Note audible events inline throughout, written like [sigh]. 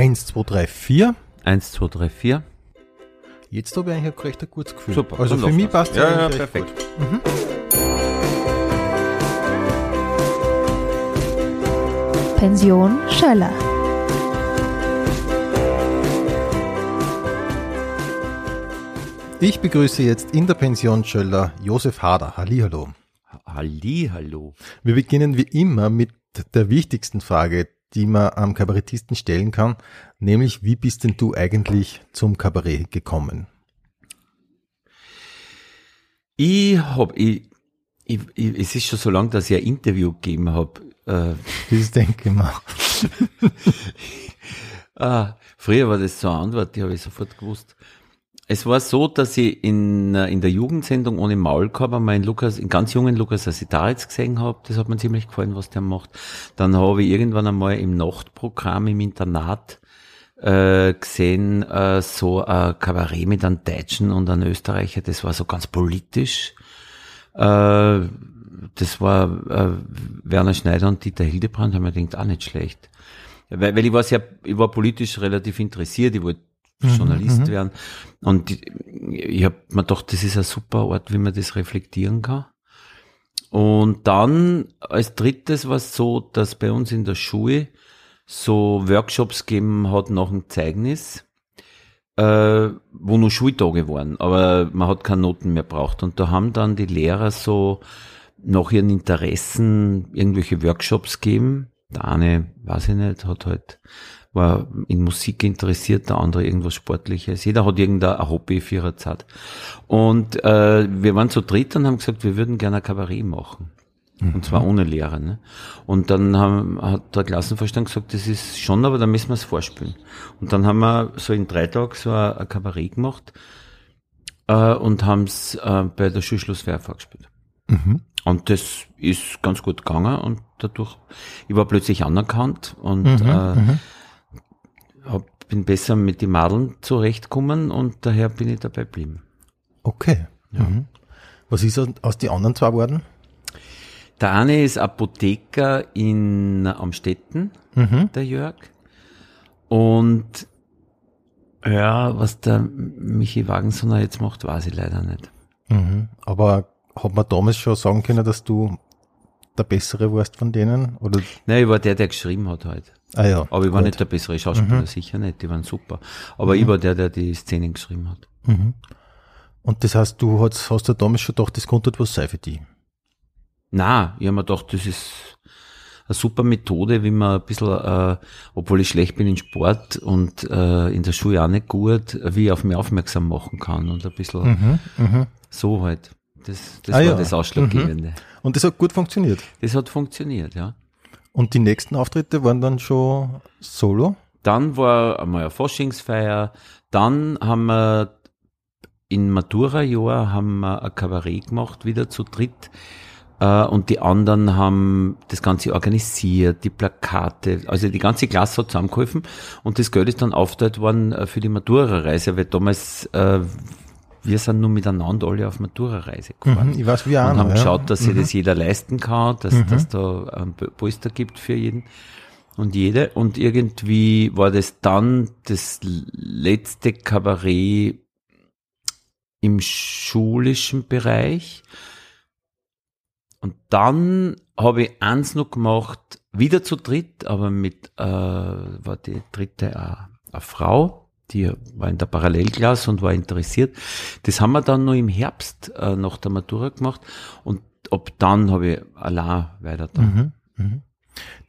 Eins, zwei, drei, vier. Eins, zwei, drei, vier. Jetzt habe ich eigentlich ein recht gutes Gefühl. Super. Also für mich das. passt ja, ja, recht perfekt. Pension Schöller. Ich begrüße jetzt in der Pension Schöller Josef Hader. Hallihallo. Halli, hallo. Wir beginnen wie immer mit der wichtigsten Frage, die man am Kabarettisten stellen kann, nämlich wie bist denn du eigentlich zum Kabarett gekommen? Ich hab, ich, ich, ich, es ist schon so lange, dass ich ein Interview gegeben habe. Äh, [laughs] Das denke ich mal. [laughs] ah, früher war das so eine Antwort, die habe ich sofort gewusst. Es war so, dass ich in, äh, in der Jugendsendung ohne Maulkorb in Lukas, in ganz jungen Lukas Asitaritz gesehen habe. Das hat mir ziemlich gefallen, was der macht. Dann habe ich irgendwann einmal im Nachtprogramm im Internat äh, gesehen, äh, so ein Kabarett mit einem Deutschen und einem Österreicher. Das war so ganz politisch. Äh, das war äh, Werner Schneider und Dieter Hildebrand, haben mir gedacht, auch nicht schlecht. Weil, weil ich war sehr, ich war politisch relativ interessiert, ich wollte Journalist werden. Und ich, ich habe mir gedacht, das ist ein super Ort, wie man das reflektieren kann. Und dann als drittes war es so, dass bei uns in der Schule so Workshops gegeben hat nach dem Zeugnis, äh, wo nur Schultage waren, aber man hat keine Noten mehr braucht. Und da haben dann die Lehrer so nach ihren Interessen irgendwelche Workshops gegeben. Der eine, weiß ich nicht, hat halt, war in Musik interessiert, der andere irgendwas Sportliches. Jeder hat irgendein Hobby für ihre Zeit. Und äh, wir waren zu dritt und haben gesagt, wir würden gerne ein Kabarett machen. Und zwar ohne Lehrer. Ne? Und dann haben, hat der Klassenvorstand gesagt, das ist schon, aber dann müssen wir es vorspielen. Und dann haben wir so in drei Tagen so ein, ein Kabarett gemacht äh, und haben es äh, bei der Schulschlussfeier vorgespielt. Und das ist ganz gut gegangen und dadurch, ich war plötzlich anerkannt und äh, hab, bin besser mit den Madeln zurechtgekommen und daher bin ich dabei geblieben. Okay. Mhm. Was ist aus die anderen zwei geworden? Der eine ist Apotheker in Amstetten, der Jörg. Und ja, was der Michi Wagensonner jetzt macht, weiß ich leider nicht. Mhm. Aber hat man damals schon sagen können, dass du der Bessere warst von denen? Oder? Nein, ich war der, der geschrieben hat halt. Ah ja. Aber ich war gut. nicht der bessere Schauspieler, sicher nicht, die waren super. Aber ich war der, der die Szenen geschrieben hat. Und das heißt, du hast, hast ja damals schon gedacht, das konnte etwas sein für die. Na, ich habe mir gedacht, das ist eine super Methode, wie man ein bisschen, äh, obwohl ich schlecht bin in Sport und äh, in der Schule auch nicht gut, wie ich auf mich aufmerksam machen kann und ein bisschen so halt. Das, das Ah war ja. das Ausschlaggebende. Und das hat gut funktioniert. Das hat funktioniert, ja. Und die nächsten Auftritte waren dann schon solo? Dann war einmal eine Faschingsfeier, dann haben wir in Matura-Jahr haben wir ein Kabarett gemacht, wieder zu dritt. Äh, Und die anderen haben das Ganze organisiert, die Plakate, also die ganze Klasse hat zusammengeholfen und das Geld ist dann aufgeteilt worden äh, für die Matura-Reise, weil damals, äh, wir sind nur miteinander alle auf Matura-Reise gefahren. Mhm, ich weiß, wie auch Und haben ja. geschaut, dass sich das jeder leisten kann, dass, dass da ein Polster gibt für jeden und jede. Und irgendwie war das dann das letzte Kabarett im schulischen Bereich. Und dann habe ich eins noch gemacht, wieder zu dritt, aber mit, äh, war die dritte äh, eine Frau, die war in der Parallelklasse und war interessiert. Das haben wir dann nur im Herbst äh, nach der Matura gemacht und ab dann habe ich allein weiter da.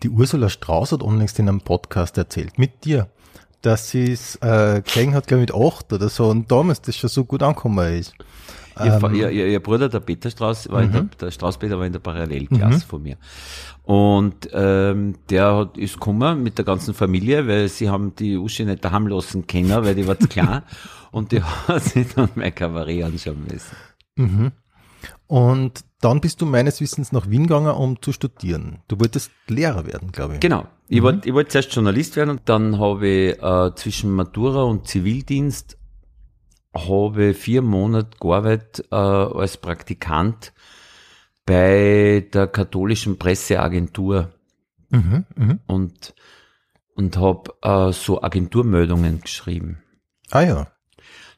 Die Ursula Strauß hat unlängst in einem Podcast erzählt, mit dir, dass sie es äh, hat, glaube ich, mit acht oder so und damals das schon so gut angekommen ist. Ihr, Ähm, ihr, ihr, ihr Bruder, der Peter Strauß, war in der, der Strauß-Peter war in der Parallelklasse von mir. Und ähm, der hat, ist gekommen mit der ganzen Familie, weil sie haben die Uschi nicht daheim lassen können, weil die war zu klein. [laughs] und die hat sich dann mein Kabarett anschauen müssen. Und dann bist du meines Wissens nach Wien gegangen, um zu studieren. Du wolltest Lehrer werden, glaube ich. Genau. Ich wollte ich wollte zuerst Journalist werden und dann habe ich äh, zwischen Matura und Zivildienst habe vier Monate gearbeitet äh, als Praktikant bei der katholischen Presseagentur. Mhm, mhm. Und, und habe äh, so Agenturmeldungen geschrieben. Ah ja.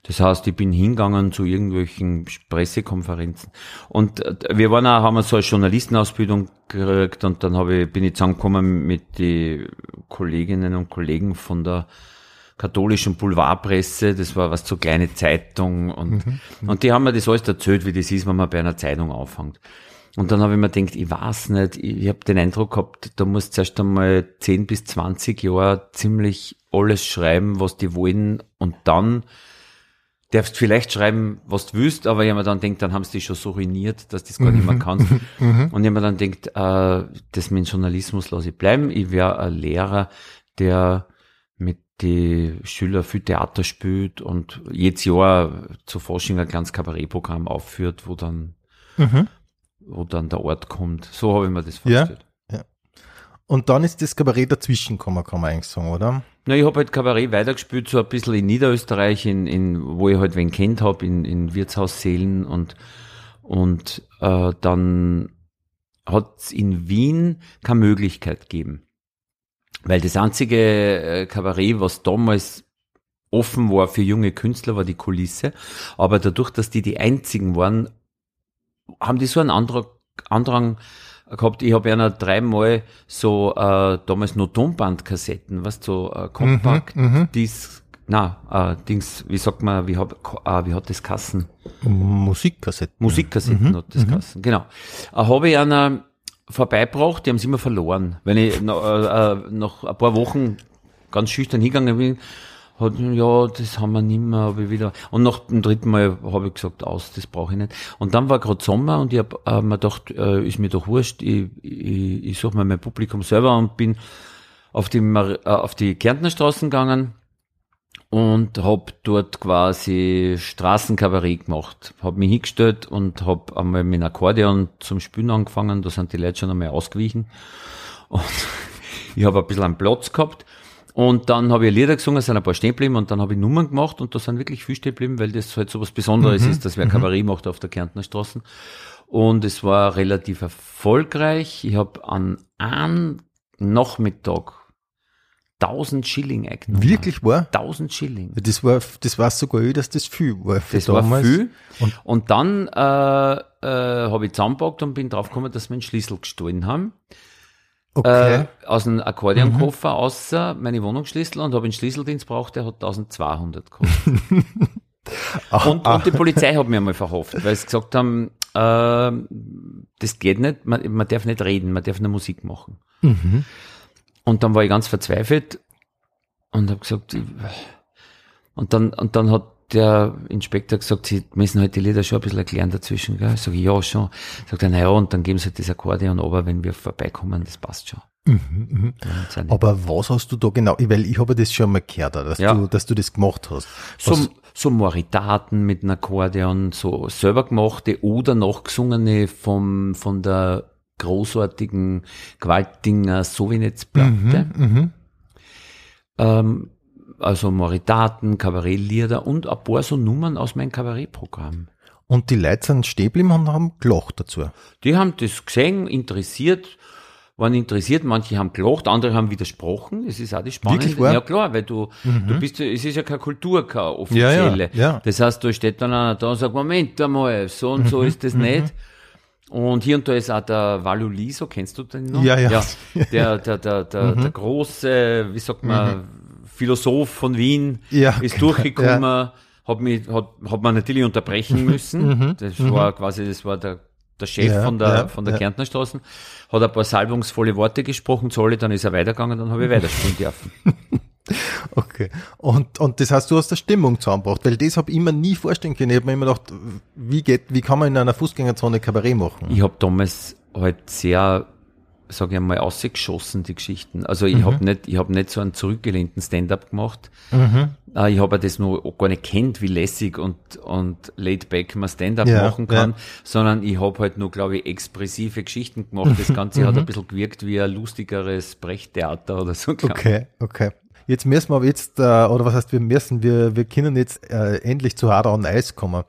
Das heißt, ich bin hingegangen zu irgendwelchen Pressekonferenzen. Und äh, wir waren auch, haben so eine Journalistenausbildung gekriegt und dann habe ich, bin ich zusammengekommen mit den Kolleginnen und Kollegen von der katholischen Boulevardpresse, das war was so kleine Zeitung und, mhm. und die haben mir das alles erzählt, wie das ist, wenn man bei einer Zeitung aufhängt. Und dann habe ich mir gedacht, ich weiß nicht, ich, ich habe den Eindruck gehabt, da muss zuerst einmal 10 bis 20 Jahre ziemlich alles schreiben, was die wollen und dann darfst vielleicht schreiben, was du willst, aber ich habe mir dann denkt, dann haben sie dich schon so ruiniert, dass du das gar nicht mehr mhm. kannst. [laughs] Mhm. und ich habe mir dann denkt, äh, das mit dem Journalismus lasse ich bleiben. Ich wäre ein Lehrer, der die Schüler viel Theater spielt und jedes Jahr zu Forschung ein kleines Kabarettprogramm aufführt, wo dann, mhm. wo dann der Ort kommt. So habe ich mir das vorgestellt. Ja, ja. Und dann ist das Kabarett dazwischen gekommen, kann man eigentlich sagen, oder? Na, ich habe halt Kabarett weitergespielt, so ein bisschen in Niederösterreich, in, in wo ich halt wen kennt habe, in, in Wirtshaussälen und, und äh, dann hat es in Wien keine Möglichkeit gegeben. Weil das einzige äh, Kabarett, was damals offen war für junge Künstler, war die Kulisse. Aber dadurch, dass die die einzigen waren, haben die so einen anderen Andrang gehabt. Ich habe ja dreimal so äh, damals noch Tonbandkassetten, was so äh, kompakt, mhm, mhm, dies, na, äh, Dings, wie sagt man, wie, hab, äh, wie hat das Kassen? Musikkassetten. Musikkassetten mhm, hat das mhm. Kassen, genau. Äh, habe ich einer vorbeibracht, die haben sie immer verloren. Wenn ich noch, äh, äh, nach ein paar Wochen ganz schüchtern hingegangen bin, hat, ja, das haben wir nicht mehr, habe ich wieder. Und nach dem dritten Mal habe ich gesagt, aus, das brauche ich nicht. Und dann war gerade Sommer und ich habe äh, mir gedacht, äh, ist mir doch wurscht, ich, ich, ich suche mir mein Publikum selber und bin auf die, äh, auf die Kärntnerstraßen gegangen und habe dort quasi Straßenkabarett gemacht. Habe mich hingestellt und habe einmal mit einem Akkordeon zum Spielen angefangen. Da sind die Leute schon einmal ausgewichen. Und [laughs] ich habe ein bisschen einen Platz gehabt und dann habe ich Lieder gesungen, sind ein paar stehen geblieben und dann habe ich Nummern gemacht und da sind wirklich viel stehen geblieben, weil das halt so was Besonderes mhm. ist, dass wer mhm. Kabarett macht auf der Kärntner Straßen. Und es war relativ erfolgreich. Ich habe an einem Nachmittag 1000 Schilling eingenommen. Wirklich war? 1000 Schilling. Das war, das war sogar öh, dass das viel war. das damals. war viel. Und, und dann äh, äh, habe ich zusammengepackt und bin draufgekommen, dass wir einen Schlüssel gestohlen haben. Okay. Äh, aus einem Akkordeonkoffer mhm. außer meine Wohnungsschlüssel und habe einen Schlüsseldienst braucht, der hat 1200 gekostet. [laughs] und, und die Polizei hat mir einmal verhofft, weil sie gesagt haben, äh, das geht nicht, man, man darf nicht reden, man darf nur Musik machen. Mhm. Und dann war ich ganz verzweifelt und habe gesagt, und dann, und dann hat der Inspektor gesagt, sie müssen halt die Lieder schon ein bisschen erklären dazwischen. Gell? Sag ich, ja, schon. Sagt er, naja, und dann geben sie halt das Akkordeon aber wenn wir vorbeikommen, das passt schon. Mhm, mh. Aber was hast du da genau, weil ich habe das schon mal gehört, dass, ja. du, dass du das gemacht hast. Was? So, so Moritaten mit einem Akkordeon, so selber gemachte oder nachgesungene vom, von der großartigen Gewaltdinger Sowinetz-Platte. Mhm, mhm, ähm, also Moritaten, Kabarettlieder und ein paar so Nummern aus meinem Kabarettprogramm. Und die Leute sind stehen und haben gelacht dazu. Die haben das gesehen, interessiert, waren interessiert, manche haben gelacht, andere haben widersprochen. Das ist auch das Spannende. Ja klar, weil du, mhm. du bist, es ist ja keine Kultur, keine offizielle. Ja, ja, ja. Das heißt, da steht dann einer da und sagt, Moment einmal, so und so mhm. ist das mhm. nicht. Und hier und da ist auch der Valuliso, kennst du den noch? Ja, ja. ja [laughs] der, der, der, der, mhm. der große, wie sagt man, mhm. Philosoph von Wien ja, ist genau. durchgekommen, ja. hat mich, hat, hat man natürlich unterbrechen müssen. Mhm. Das mhm. war quasi, das war der, der Chef ja, von der, von der Kärntner Straßen, hat ein paar salbungsvolle Worte gesprochen zu alle, dann ist er weitergegangen, dann habe ich weiterspielen dürfen. [laughs] [laughs] Okay. Und, und das heißt, du hast eine Stimmung zusammengebracht, weil das habe ich mir nie vorstellen können. Ich habe mir immer gedacht, wie geht, wie kann man in einer Fußgängerzone Kabarett machen? Ich habe damals halt sehr, sage ich einmal, ausgeschossen, die Geschichten. Also ich mhm. habe nicht, ich habe nicht so einen zurückgelehnten Stand-up gemacht. Mhm. Äh, ich habe das nur gar nicht kennt, wie lässig und, und laid back man Stand-up ja, machen kann, ja. sondern ich habe halt nur, glaube ich, expressive Geschichten gemacht. Das Ganze hat mhm. ein bisschen gewirkt wie ein lustigeres Brechttheater oder so. Okay, okay. Jetzt müssen wir aber jetzt, äh, oder was heißt wir müssen, wir, wir können jetzt äh, endlich zu Hard on Eis kommen.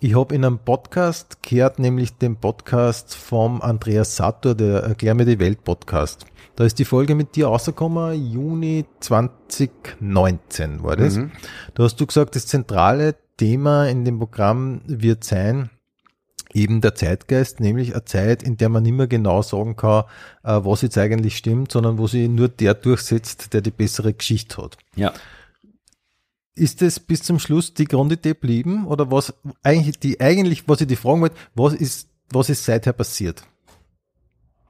ich habe in einem Podcast gehört, nämlich den Podcast vom Andreas Sator, der Erklär mir die Welt Podcast. Da ist die Folge mit dir rausgekommen, Juni 2019 war das. Mhm. Da hast du gesagt, das zentrale Thema in dem Programm wird sein, eben der Zeitgeist, nämlich eine Zeit, in der man nicht mehr genau sagen kann, äh, was jetzt eigentlich stimmt, sondern wo sich nur der durchsetzt, der die bessere Geschichte hat. Ja. Ist es bis zum Schluss die Grundidee blieben oder was eigentlich die eigentlich was ich die fragen wollte, was ist was ist seither passiert?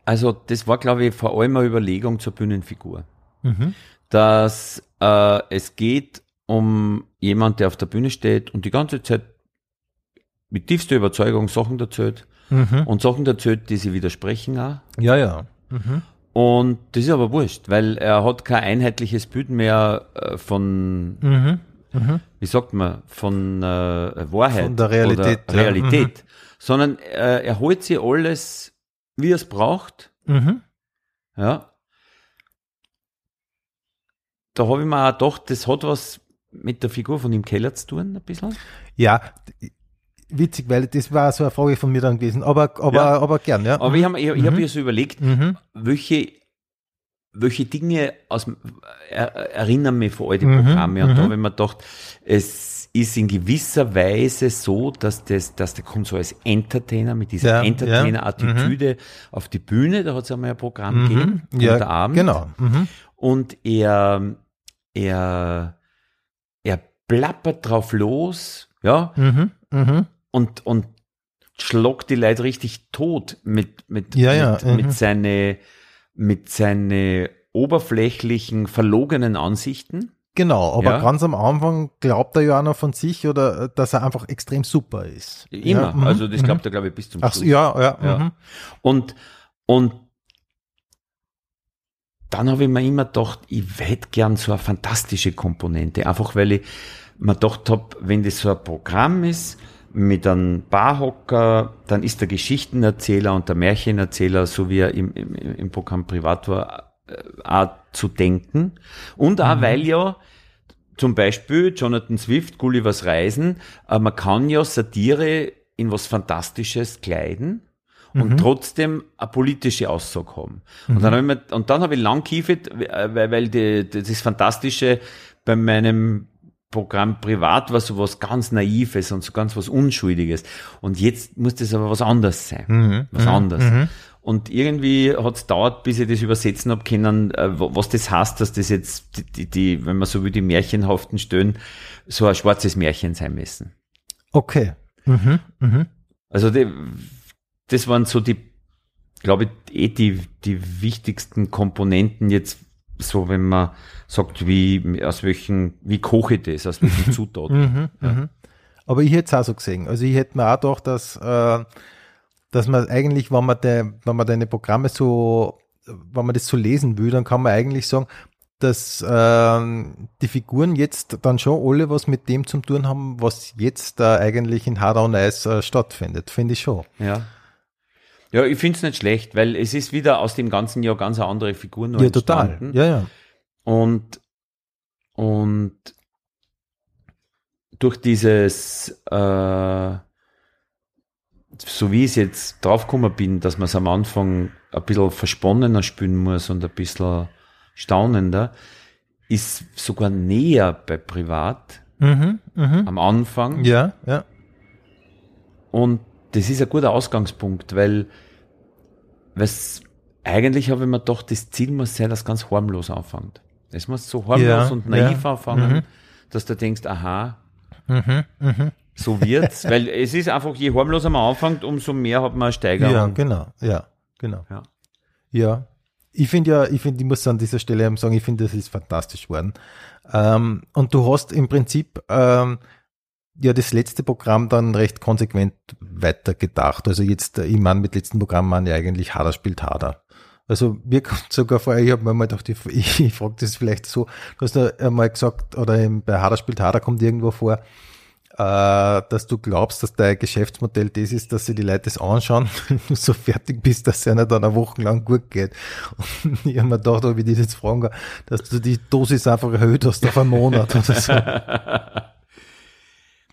Also das war glaube ich vor allem eine Überlegung zur Bühnenfigur, mhm. dass äh, es geht um jemand, der auf der Bühne steht und die ganze Zeit mit tiefster Überzeugung Sachen erzählt mhm. und Sachen erzählt, die sie widersprechen auch. Ja, ja. Mhm. Und das ist aber wurscht, weil er hat kein einheitliches Bild mehr äh, von mhm. Mhm. wie sagt man, von äh, Wahrheit von der Realität, oder Realität, ja. mhm. sondern äh, er holt sich alles, wie er es braucht. Mhm. Ja. Da habe ich mir auch gedacht, das hat was mit der Figur von ihm Keller zu tun, ein bisschen. Ja, witzig, weil das war so eine Frage von mir dann gewesen, aber, aber, ja. aber gern, ja. Aber ich habe ich, ich hab mir so überlegt, mhm. welche welche Dinge aus, er, erinnern mich vor all die mhm, Programme. Mhm, und da habe ich mir gedacht, es ist in gewisser Weise so, dass das, dass der kommt so als Entertainer mit dieser ja, Entertainer-Attitüde ja, mhm. auf die Bühne, da hat es einmal ein Programm mhm, gegeben, ja, Abend. Genau. Mhm. Und er, er, er plappert drauf los, ja, mhm, mhm. Und, und schlagt die Leute richtig tot mit, mit, ja, mit, mit seine, mit seinen oberflächlichen, verlogenen Ansichten. Genau, aber ja. ganz am Anfang glaubt er ja auch noch von sich oder äh, dass er einfach extrem super ist. Immer, ja, mhm, also das glaubt mhm. er, glaube ich, bis zum Schluss. Ach, ja, ja. ja. Mhm. Und, und dann habe ich mir immer gedacht, ich hätte gern so eine fantastische Komponente, einfach weil ich mir gedacht habe, wenn das so ein Programm ist, mit einem Barhocker, dann ist der Geschichtenerzähler und der Märchenerzähler, so wie er im, im, im Programm privat war, äh, auch zu denken. Und auch, mhm. weil ja zum Beispiel Jonathan Swift, Gullivers Reisen, äh, man kann ja Satire in was Fantastisches kleiden und mhm. trotzdem eine politische Aussage haben. Mhm. Und dann habe ich, mir, und dann habe ich lang kiefet, äh, weil, weil die, das Fantastische bei meinem Programm privat war so was ganz Naives und so ganz was Unschuldiges. Und jetzt muss das aber was anderes sein. Mhm. Was mhm. anderes. Mhm. Und irgendwie hat es dauert, bis ich das übersetzen habe können, äh, was das heißt, dass das jetzt, die, die, die, wenn man so wie die märchenhaften Stöhnen, so ein schwarzes Märchen sein müssen. Okay. Mhm. Mhm. Also die, das waren so die, glaube ich, eh die, die wichtigsten Komponenten jetzt so, wenn man sagt, wie, aus welchen, wie koche ich das, aus welchen [laughs] Zutaten. mhm, ja. Mhm. Aber ich hätte es auch so gesehen. Also ich hätte mir auch gedacht, dass, äh, dass man eigentlich, wenn man, de, wenn man deine Programme so, wenn man das so lesen will, dann kann man eigentlich sagen, dass äh, die Figuren jetzt dann schon alle was mit dem zu tun haben, was jetzt äh, eigentlich in Hard on Ice äh, stattfindet. Finde ich schon. Ja. Ja, ich finde es nicht schlecht, weil es ist wieder aus dem ganzen Jahr ganz eine andere Figur noch Ja, total. Ja, ja. Und, und durch dieses, äh, so wie ich es jetzt draufgekommen bin, dass man es am Anfang ein bisschen versponnener spielen muss und ein bisschen staunender, ist sogar näher bei Privat mhm, mh. am Anfang. Ja, ja. Und das ist ein guter Ausgangspunkt, weil was eigentlich habe ich mir doch das Ziel muss sein, dass ganz harmlos anfängt. Es muss so harmlos ja, und naiv ja. anfangen, mhm. dass du denkst, aha, mhm, mh. so wird's, [laughs] weil es ist einfach, je harmloser man anfängt, umso mehr hat man eine Steigerung. Ja, genau, ja, genau. Ja. ja. Ich finde ja, ich finde, ich muss an dieser Stelle sagen, ich finde, das ist fantastisch geworden. Ähm, und du hast im Prinzip ähm, ja das letzte Programm dann recht konsequent weitergedacht. Also jetzt, ich meine, mit letzten Programm meine ich eigentlich Hader spielt Hader. Also mir kommt sogar vor, ich habe mir mal gedacht, ich, [laughs] ich frage das vielleicht so, du hast ja einmal gesagt, oder bei Hader spielt Hader kommt irgendwo vor, äh, dass du glaubst, dass dein Geschäftsmodell das ist, dass sie die Leute das anschauen, [laughs] wenn du so fertig bist, dass es einer dann eine Woche lang gut geht. [laughs] Und ich habe mir gedacht, ob ich dich jetzt fragen kann, dass du die Dosis einfach erhöht hast auf einen Monat oder so.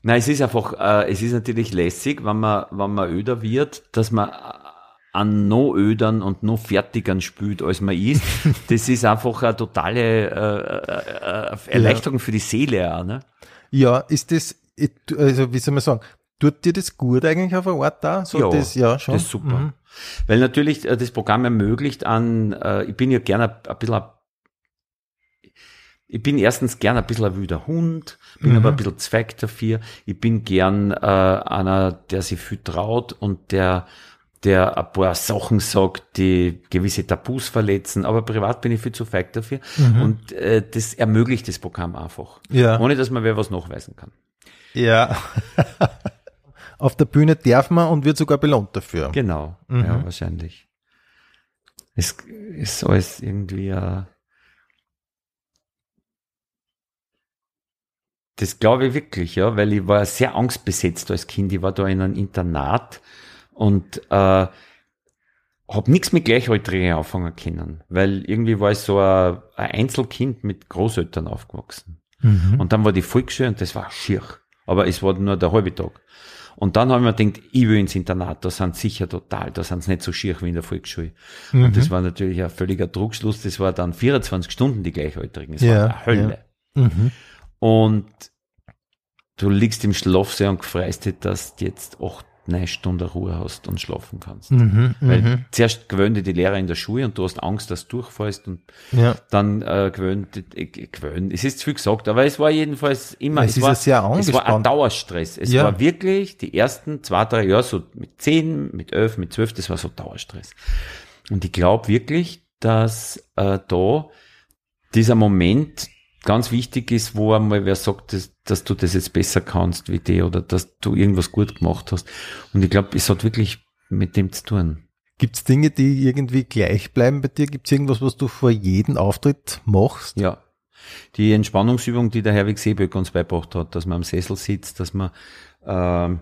Nein, es ist einfach, äh, es ist natürlich lässig, wenn man, wenn man öder wird, dass man an noch ödern und noch fertigern spült, als man ist. [laughs] Das ist einfach eine totale äh, äh, Erleichterung ja. für die Seele auch, ne? Ja, ist das, also wie soll man sagen, tut dir das gut eigentlich auf der Art da? So ja, das, ja, schon. das ist super. Mhm. Weil natürlich äh, das Programm ermöglicht an, äh, ich bin ja gerne ein bisschen ich bin erstens gern ein bisschen ein wilder Hund, bin mhm. aber ein bisschen Zweig dafür. Ich bin gern äh, einer, der sich viel traut und der der ein paar Sachen sagt, die gewisse Tabus verletzen, aber privat bin ich viel zu feig dafür. Mhm. Und äh, das ermöglicht das Programm einfach. Ja. Ohne dass man wer was nachweisen kann. Ja. [laughs] Auf der Bühne darf man und wird sogar belohnt dafür. Genau, mhm. ja, wahrscheinlich. Es ist alles irgendwie äh, Das glaube ich wirklich, ja, weil ich war sehr angstbesetzt als Kind. Ich war da in einem Internat und äh, habe nichts mit Gleichaltrigen anfangen können, weil irgendwie war ich so ein, ein Einzelkind mit Großeltern aufgewachsen. Mhm. Und dann war die Volksschule und das war schier. Aber es war nur der halbe Tag. Und dann habe ich mir gedacht, ich will ins Internat, da sind sicher total, da sind sie nicht so schier wie in der Volksschule. Mhm. Und das war natürlich ein völliger Druckschluss, das war dann 24 Stunden die Gleichaltrigen, das ja, war eine Hölle. Ja. Mhm. Und du liegst im Schlafsaal und freust dich, dass du jetzt acht, neun Stunden Ruhe hast und schlafen kannst. Mhm, Weil mhm. zuerst gewöhnt die Lehrer in der Schule und du hast Angst, dass du durchfallst und ja. dann äh, gewöhnt, äh, gewöhnt. Es ist zu viel gesagt, aber es war jedenfalls immer, es, es war, sehr es war ein Dauerstress. Es ja. war wirklich die ersten zwei, drei Jahre so mit zehn, mit elf, mit zwölf, das war so Dauerstress. Und ich glaube wirklich, dass äh, da dieser Moment ganz wichtig ist, wo einmal wer sagt, dass, dass du das jetzt besser kannst wie die oder dass du irgendwas gut gemacht hast. Und ich glaube, es hat wirklich mit dem zu tun. Gibt es Dinge, die irgendwie gleich bleiben bei dir? Gibt es irgendwas, was du vor jedem Auftritt machst? Ja. Die Entspannungsübung, die der Herwig Seeböck uns beibracht hat, dass man am Sessel sitzt, dass man äh, das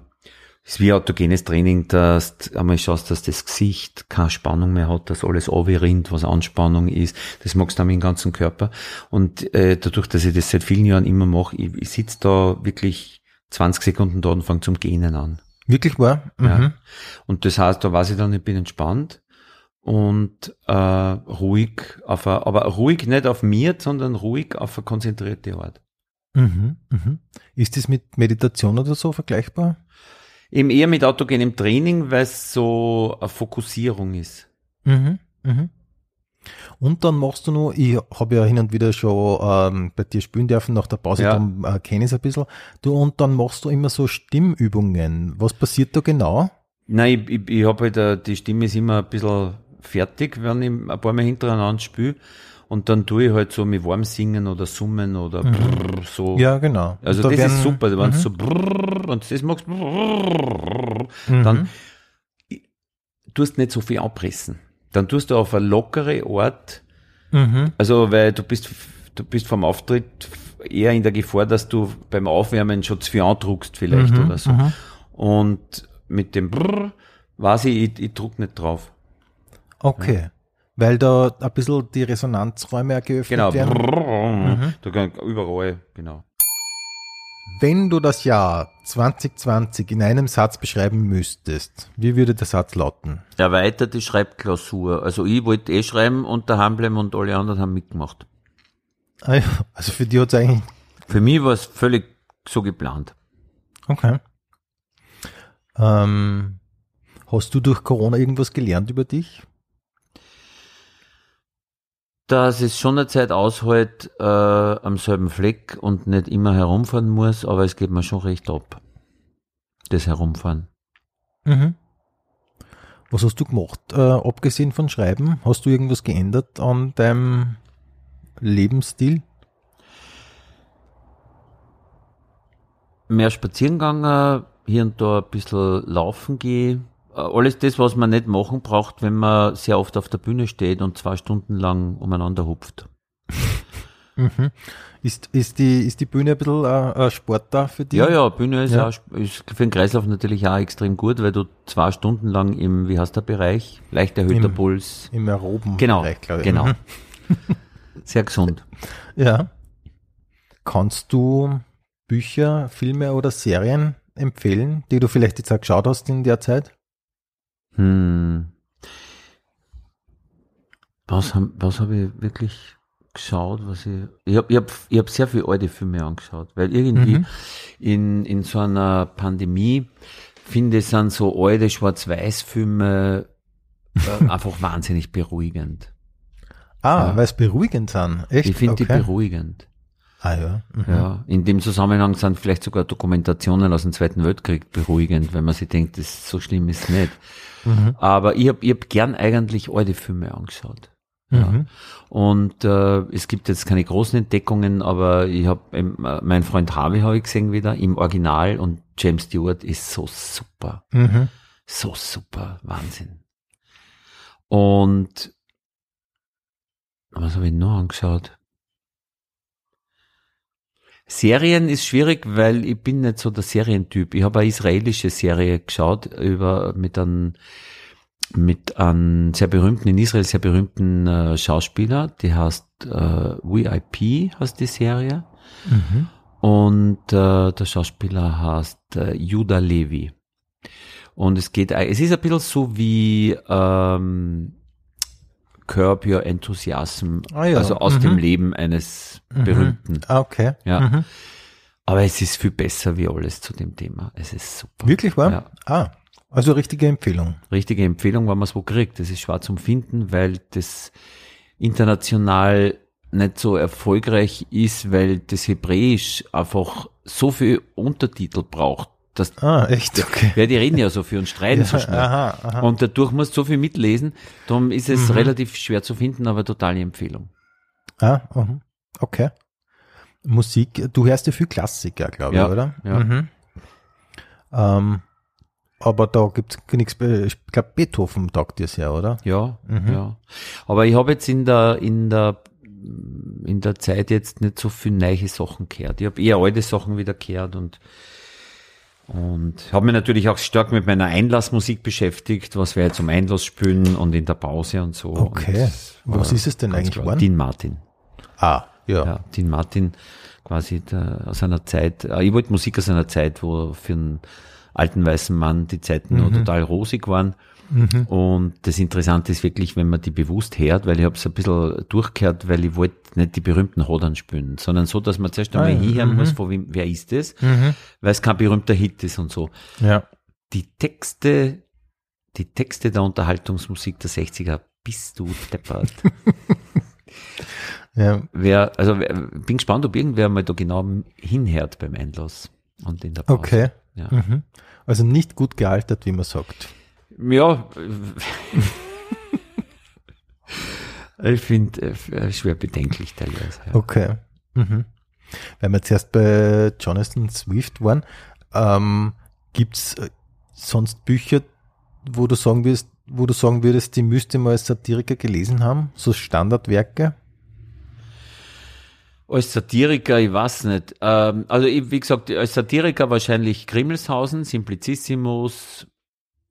ist wie autogenes Training, dass du einmal schaust, dass das Gesicht keine Spannung mehr hat, dass alles rinnt, was Anspannung ist. Das magst du dann im ganzen Körper. Und äh, dadurch, dass ich das seit vielen Jahren immer mache, ich, ich sitze da wirklich 20 Sekunden da und fange zum Gähnen an. Wirklich wahr? Mhm. Ja. Und das heißt, da weiß ich dann, ich bin entspannt und äh, ruhig auf a, aber ruhig nicht auf mir, sondern ruhig auf eine konzentrierte Art. Mhm, mhm. Ist das mit Meditation oder so vergleichbar? Eben eher mit autogenem Training, weil es so eine Fokussierung ist. Mhm, mhm. Und dann machst du nur, ich habe ja hin und wieder schon ähm, bei dir spielen dürfen nach der Pause, ja. dann äh, kenne ich es ein bisschen. Du, und dann machst du immer so Stimmübungen. Was passiert da genau? Nein, ich, ich, ich habe halt, äh, die Stimme ist immer ein bisschen fertig, wenn ich ein paar Mal hintereinander spiele. Und dann tue ich halt so mit warm singen oder summen oder mhm. brrr, so. Ja, genau. Also da das werden, ist super, wenn mhm. du so brrr, und das magst, brrr, mhm. dann tust nicht so viel abpressen. Dann tust du auf eine lockere Art, mhm. also weil du bist, du bist vom Auftritt eher in der Gefahr, dass du beim Aufwärmen schon zu viel andruckst vielleicht mhm. oder so. Mhm. Und mit dem Brrr weiß ich, ich, ich druck nicht drauf. Okay. Ja. Weil da ein bisschen die Resonanzräume geöffnet genau. werden. Mhm. Da kann überall, genau. Wenn du das Jahr 2020 in einem Satz beschreiben müsstest, wie würde der Satz lauten? Erweiterte Schreibklausur. Also ich wollte eh schreiben und daheim bleiben und alle anderen haben mitgemacht. Ah ja, also für die hat es eigentlich... Für mich war es völlig so geplant. Okay. Ähm, hast du durch Corona irgendwas gelernt über dich? Dass es schon eine Zeit aushält äh, am selben Fleck und nicht immer herumfahren muss, aber es geht mir schon recht ab, das Herumfahren. Mhm. Was hast du gemacht, äh, abgesehen von Schreiben? Hast du irgendwas geändert an deinem Lebensstil? Mehr spazieren gegangen, hier und da ein bisschen laufen gehe, äh, alles das, was man nicht machen braucht, wenn man sehr oft auf der Bühne steht und zwei Stunden lang umeinander hupft. Mhm. Ist, ist, die, ist die Bühne ein bisschen ein, ein Sport da für dich? Ja, ja, Bühne ist, ja. Auch, ist für den Kreislauf natürlich auch extrem gut, weil du zwei Stunden lang im, wie heißt der Bereich? Leicht erhöhter Im, Puls. Im aeroben genau, Bereich, glaube ich. Genau. Mhm. [laughs] Sehr gesund. Ja. Kannst du Bücher, Filme oder Serien empfehlen, die du vielleicht jetzt auch geschaut hast in der Zeit? Hm. Was habe was hab ich wirklich geschaut, was ich. Ich habe ich hab, ich hab sehr viele alte Filme angeschaut, weil irgendwie mhm. in, in so einer Pandemie finde ich, sind so alte Schwarz-Weiß-Filme äh, [laughs] einfach wahnsinnig beruhigend. Ah, ja. weil es beruhigend sind. Echt? Ich finde okay. die beruhigend. Ah ja. Mhm. Ja, in dem Zusammenhang sind vielleicht sogar Dokumentationen aus dem Zweiten Weltkrieg beruhigend, wenn man sich denkt, das so schlimm ist nicht. Mhm. Aber ich habe ich hab gern eigentlich alte Filme angeschaut. Ja. Mhm. Und äh, es gibt jetzt keine großen Entdeckungen, aber ich habe äh, mein Freund Harvey habe ich gesehen wieder im Original und James Stewart ist so super. Mhm. So super, Wahnsinn. Und was habe ich noch angeschaut? Serien ist schwierig, weil ich bin nicht so der Serientyp. Ich habe eine israelische Serie geschaut über mit einem mit einem sehr berühmten, in Israel sehr berühmten äh, Schauspieler, die heißt äh, VIP, heißt die Serie. Mhm. Und äh, der Schauspieler heißt äh, Judah Levi. Und es geht, es ist ein bisschen so wie ähm, Curb Your Enthusiasm, ah, ja. also aus mhm. dem Leben eines mhm. Berühmten. Ah, okay. Ja. Mhm. Aber es ist viel besser wie alles zu dem Thema. Es ist super. Wirklich wahr? Ja. Ah, also richtige Empfehlung. Richtige Empfehlung, wenn man es wo kriegt. Das ist schwer zum Finden, weil das international nicht so erfolgreich ist, weil das Hebräisch einfach so viel Untertitel braucht. Dass ah, echt? Okay. Weil die reden ja so viel und streiten ja, so schnell. Aha, aha. Und dadurch musst du so viel mitlesen. Darum ist es mhm. relativ schwer zu finden, aber totale Empfehlung. Ah, uh okay. Musik, du hörst ja viel Klassiker, glaube ich, oder? Ja. Mhm. Ähm, aber da gibt's nichts, ich glaube Beethoven taugt dir sehr, oder? Ja, mhm. ja. Aber ich habe jetzt in der, in der, in der Zeit jetzt nicht so viel neue Sachen gehört. Ich habe eher alte Sachen wieder gehört und, und habe mich natürlich auch stark mit meiner Einlassmusik beschäftigt, was wir jetzt zum Einlass spielen und in der Pause und so. Okay. Und was ist es denn eigentlich geworden? Dean Martin. Ah, ja. ja Dean Martin quasi der, aus einer Zeit, äh, ich wollte Musik aus einer Zeit, wo für ein alten weißen Mann die Zeiten mhm. noch total rosig waren. Mhm. Und das Interessante ist wirklich, wenn man die bewusst hört, weil ich habe es ein bisschen durchgehört, weil ich wollte nicht die berühmten Hodern spielen, sondern so, dass man zuerst einmal ah, hinhören mhm. muss, von wem, wer ist das, mhm. weil es kein berühmter Hit ist und so. Ja. Die Texte, die Texte der Unterhaltungsmusik der 60er, bist du deppert. [laughs] ja. Wer, also bin gespannt, ob irgendwer mal da genau hinhört beim Einlass und in der Pause. Okay. Ja. Mhm. Also nicht gut gealtert, wie man sagt. Ja. [laughs] ich finde äh, schwer bedenklich teilweise. Ja. Okay. Mhm. Weil wir zuerst bei Jonathan Swift waren, ähm, gibt es äh, sonst Bücher, wo du sagen würdest, wo du sagen würdest, die müsste man als Satiriker gelesen haben, so Standardwerke? Als Satiriker, ich weiß nicht. Ähm, also ich, wie gesagt, als Satiriker wahrscheinlich Grimmelshausen, Simplicissimus,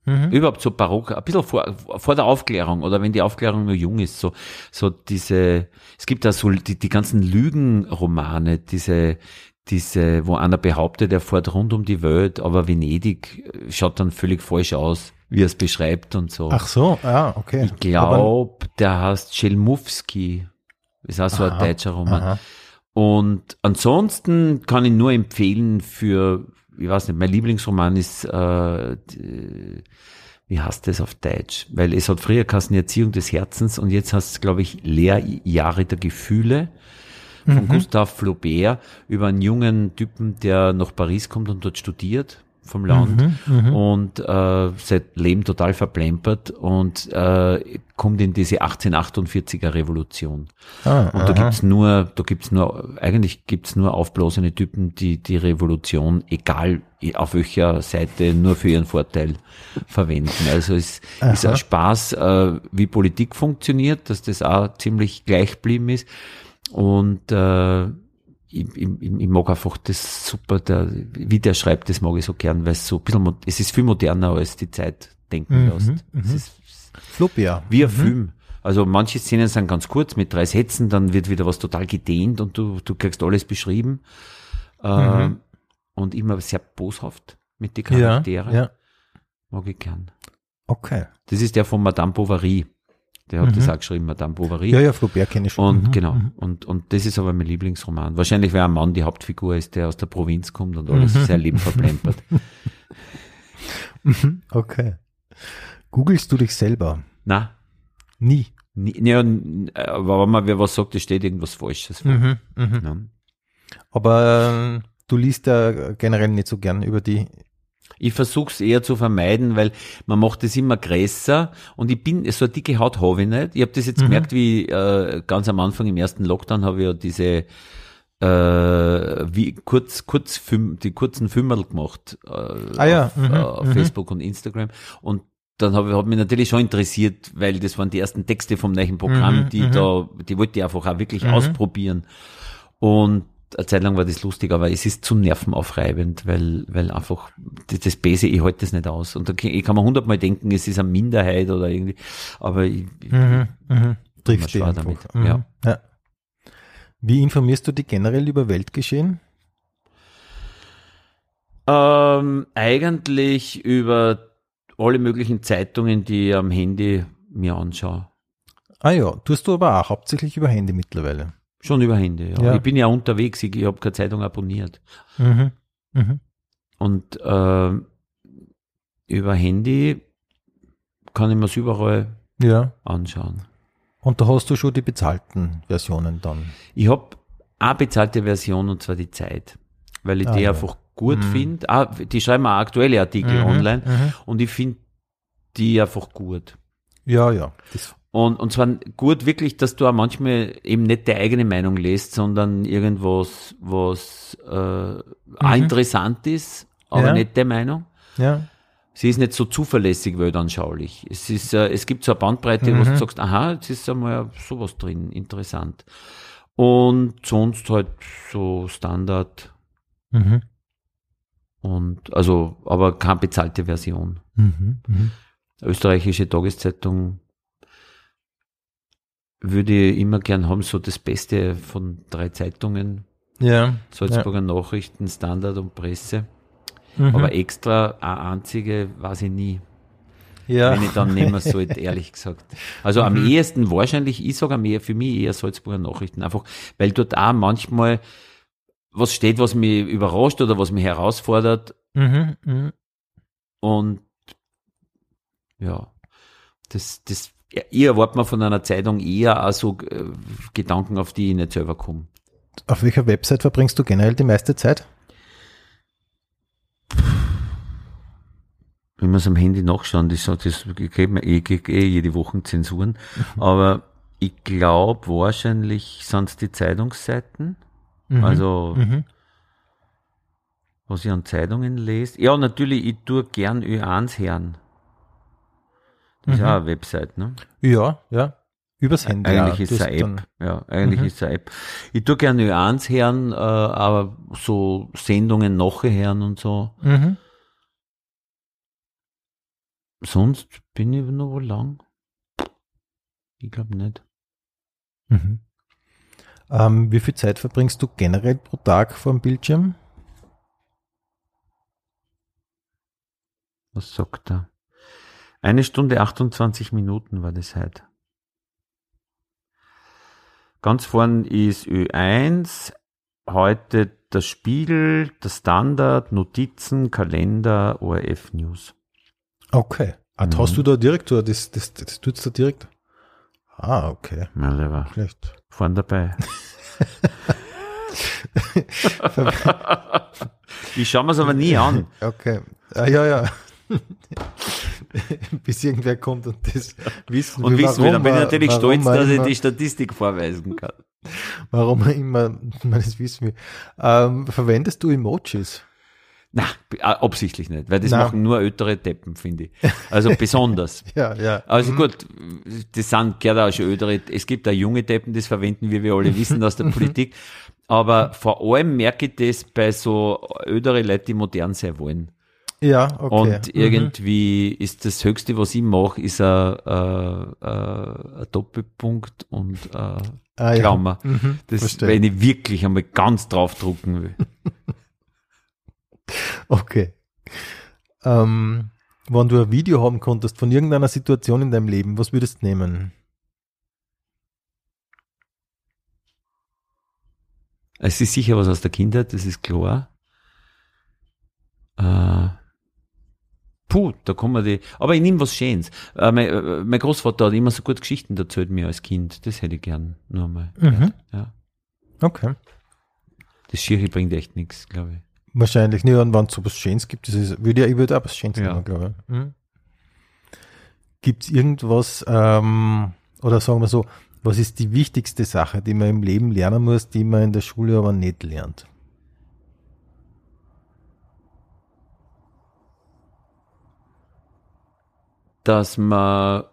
mhm. überhaupt so barock, ein bisschen vor, vor der Aufklärung oder wenn die Aufklärung nur jung ist, so, so diese, es gibt da so die, die ganzen Lügenromane, diese, diese, wo einer behauptet, er fährt rund um die Welt, aber Venedig schaut dann völlig falsch aus, wie er es beschreibt und so. Ach so, ja, okay. Ich glaube, der heißt Schelmowski. Ist auch so aha, ein deutscher Roman. Aha. Und ansonsten kann ich nur empfehlen für, ich weiß nicht, mein Lieblingsroman ist, äh, die, wie heißt das auf Deutsch? Weil es hat früher Kassen Erziehung des Herzens und jetzt heißt es, glaube ich, Lehrjahre der Gefühle von mhm. Gustave Flaubert über einen jungen Typen, der nach Paris kommt und dort studiert vom Land mhm, mhm, und äh, sein Leben total verplempert und äh, kommt in diese 1848er Revolution. Ah, und da gibt's nur, da gibt's nur, eigentlich gibt's nur aufblasene Typen, die die Revolution, egal auf welcher Seite, nur für ihren Vorteil verwenden. Also es aha. ist ein Spaß, äh, wie Politik funktioniert, dass das auch ziemlich gleich geblieben ist. Und äh, ich, ich, ich mag einfach das super, der, wie der schreibt, das mag ich so gern, weil es so ein bisschen, es ist viel moderner als die Zeit denken mhm, lässt. Mhm. Es ist Fluppier. Wie ein mhm. Film. Also manche Szenen sind ganz kurz mit drei Sätzen, dann wird wieder was total gedehnt und du, du kriegst alles beschrieben. Äh, mhm. und immer sehr boshaft mit den Charakteren. Ja, ja. Mag ich gern. Okay. Das ist der von Madame Bovary. Der hat mhm. das auch geschrieben, Madame Bovary. Ja, ja, Flaubert kenne ich schon. Und mhm. genau. Mhm. Und, und das ist aber mein Lieblingsroman. Wahrscheinlich, weil ein Mann die Hauptfigur ist, der aus der Provinz kommt und alles mhm. sein Leben verplempert. Mhm. okay. Googlest du dich selber? Na. Nie. Nie, ja, aber wenn man wer was sagt, es steht irgendwas Falsches. Mhm, mh. ja. Aber äh, du liest ja generell nicht so gern über die ich versuche es eher zu vermeiden, weil man macht es immer größer und ich bin, so eine dicke Haut habe ich nicht. Ich habe das jetzt mhm. gemerkt, wie äh, ganz am Anfang im ersten Lockdown habe ich ja diese äh, wie kurz, kurz Film, die kurzen Filmerl gemacht äh, ah, ja. auf, mhm. auf mhm. Facebook und Instagram und dann habe ich hat mich natürlich schon interessiert, weil das waren die ersten Texte vom neuen Programm, mhm, die mhm. da, die wollte ich einfach auch wirklich ausprobieren. Und eine Zeit lang war das lustig, aber es ist zu nervenaufreibend, weil, weil einfach das, Base, ich halte das nicht aus. Und da, ich kann mir hundertmal denken, es ist eine Minderheit oder irgendwie, aber ich, mhm, mhm. triffst du damit. Mhm. Ja. ja. Wie informierst du dich generell über Weltgeschehen? Ähm, eigentlich über alle möglichen Zeitungen, die ich am Handy mir anschaue. Ah ja, tust du aber auch hauptsächlich über Handy mittlerweile. Schon über Handy, ja. ja. Ich bin ja unterwegs, ich, ich habe keine Zeitung abonniert. Mhm. Mhm. Und äh, über Handy kann ich mir es überall ja. anschauen. Und da hast du schon die bezahlten Versionen dann? Ich habe eine bezahlte Version und zwar die Zeit, weil ich ah, die ja. einfach gut mhm. finde. Ah, die schreiben auch aktuelle Artikel mhm. online mhm. und ich finde die einfach gut. Ja, ja. Das und, und zwar gut wirklich, dass du auch manchmal eben nicht deine eigene Meinung lässt, sondern irgendwas, was äh, mhm. auch interessant ist, aber ja. nicht der Meinung. Ja. Sie ist nicht so zuverlässig weltanschaulich. Es ist, äh, es gibt so eine Bandbreite, mhm. wo du sagst, aha, jetzt ist einmal sowas drin, interessant. Und sonst halt so Standard. Mhm. Und also, aber keine bezahlte Version. Mhm. Mhm. Österreichische Tageszeitung würde ich immer gern haben, so das Beste von drei Zeitungen. Ja. Salzburger ja. Nachrichten, Standard und Presse. Mhm. Aber extra eine einzige weiß ich nie. Ja. Wenn ich dann nehmen sollte, ehrlich gesagt. Also am mhm. ehesten wahrscheinlich, ich sage am ehesten für mich eher Salzburger Nachrichten. Einfach, weil dort auch manchmal was steht, was mich überrascht oder was mich herausfordert. Mhm. Mhm. Und ja, das, das ja, ich erwarte mir von einer Zeitung eher auch so äh, Gedanken, auf die ich nicht selber komme. Auf welcher Website verbringst du generell die meiste Zeit? Ich muss am Handy nachschauen, das, das geht mir eh, eh jede Woche Zensuren. Mhm. Aber ich glaube, wahrscheinlich sind es die Zeitungsseiten. Mhm. Also, mhm. was ich an Zeitungen lese. Ja, natürlich, ich tue gern Ö1 hören. Ist mhm. ja eine Website, ne? Ja, ja. Übers Handy. Eigentlich ja, ist es eine App. Ja, eigentlich mhm. ist es eine App. Ich tue gerne Nuance hören, äh, aber so Sendungen nachher hören und so. Mhm. Sonst bin ich noch wo lang. Ich glaube nicht. Mhm. Ähm, wie viel Zeit verbringst du generell pro Tag vor dem Bildschirm? Was sagt er? Eine Stunde 28 Minuten war das heute. Ganz vorn ist Ö1, heute der Spiegel, der Standard, Notizen, Kalender, ORF News. Okay. Ah, mhm. hast du da direkt, oder das, das, das tut's da direkt? Ah, okay. Ja, lieber. Schlecht. Vorn dabei. [laughs] ich schaue mir es aber nie an. Okay. Ah, ja, ja. [laughs] bis irgendwer kommt und das wissen und will. Und wissen will, dann bin ich natürlich stolz, dass ich die Statistik vorweisen kann. Warum immer, [laughs] man das wissen will. Ähm, verwendest du Emojis? Na, äh, absichtlich nicht, weil das Nein. machen nur ältere Deppen, finde ich. Also [laughs] besonders. ja, ja. Also mhm. gut, das sind gerade auch schon ältere, es gibt auch junge Deppen, das verwenden wie wir alle wissen aus der mhm. Politik. Aber vor allem merke ich das bei so ältere Leute, die modern sein wollen. Ja, okay. Und mhm. irgendwie mhm. ist das Höchste, was ich mache, ist ein, ein, ein Doppelpunkt und ein ah, Klammer. Ja. Mhm. Das, wenn ich wirklich einmal ganz draufdrucken will. [laughs] okay. Ähm, wenn du ein Video haben konntest von irgendeiner Situation in deinem Leben, was würdest du nehmen? Es ist sicher was aus der Kindheit, das ist klar. Äh, puh, da kommen die. Aber ich nehme was Schönes. Äh, mein, äh, mein, Großvater hat immer so gut Geschichten erzählt mir als Kind. Das hätte ich gern nur mal. Mhm. Ja. Okay. Das Schiri bringt echt nichts, glaube ich. Wahrscheinlich nicht, und wenn es so was Schönes gibt, das ist, würde ich, ich würde auch was Schönes Ja. nehmen, glaube ich. Mhm. Gibt es irgendwas, ähm, oder sagen wir so, was ist die wichtigste Sache, die man im Leben lernen muss, die man in der Schule aber nicht lernt? Dass man,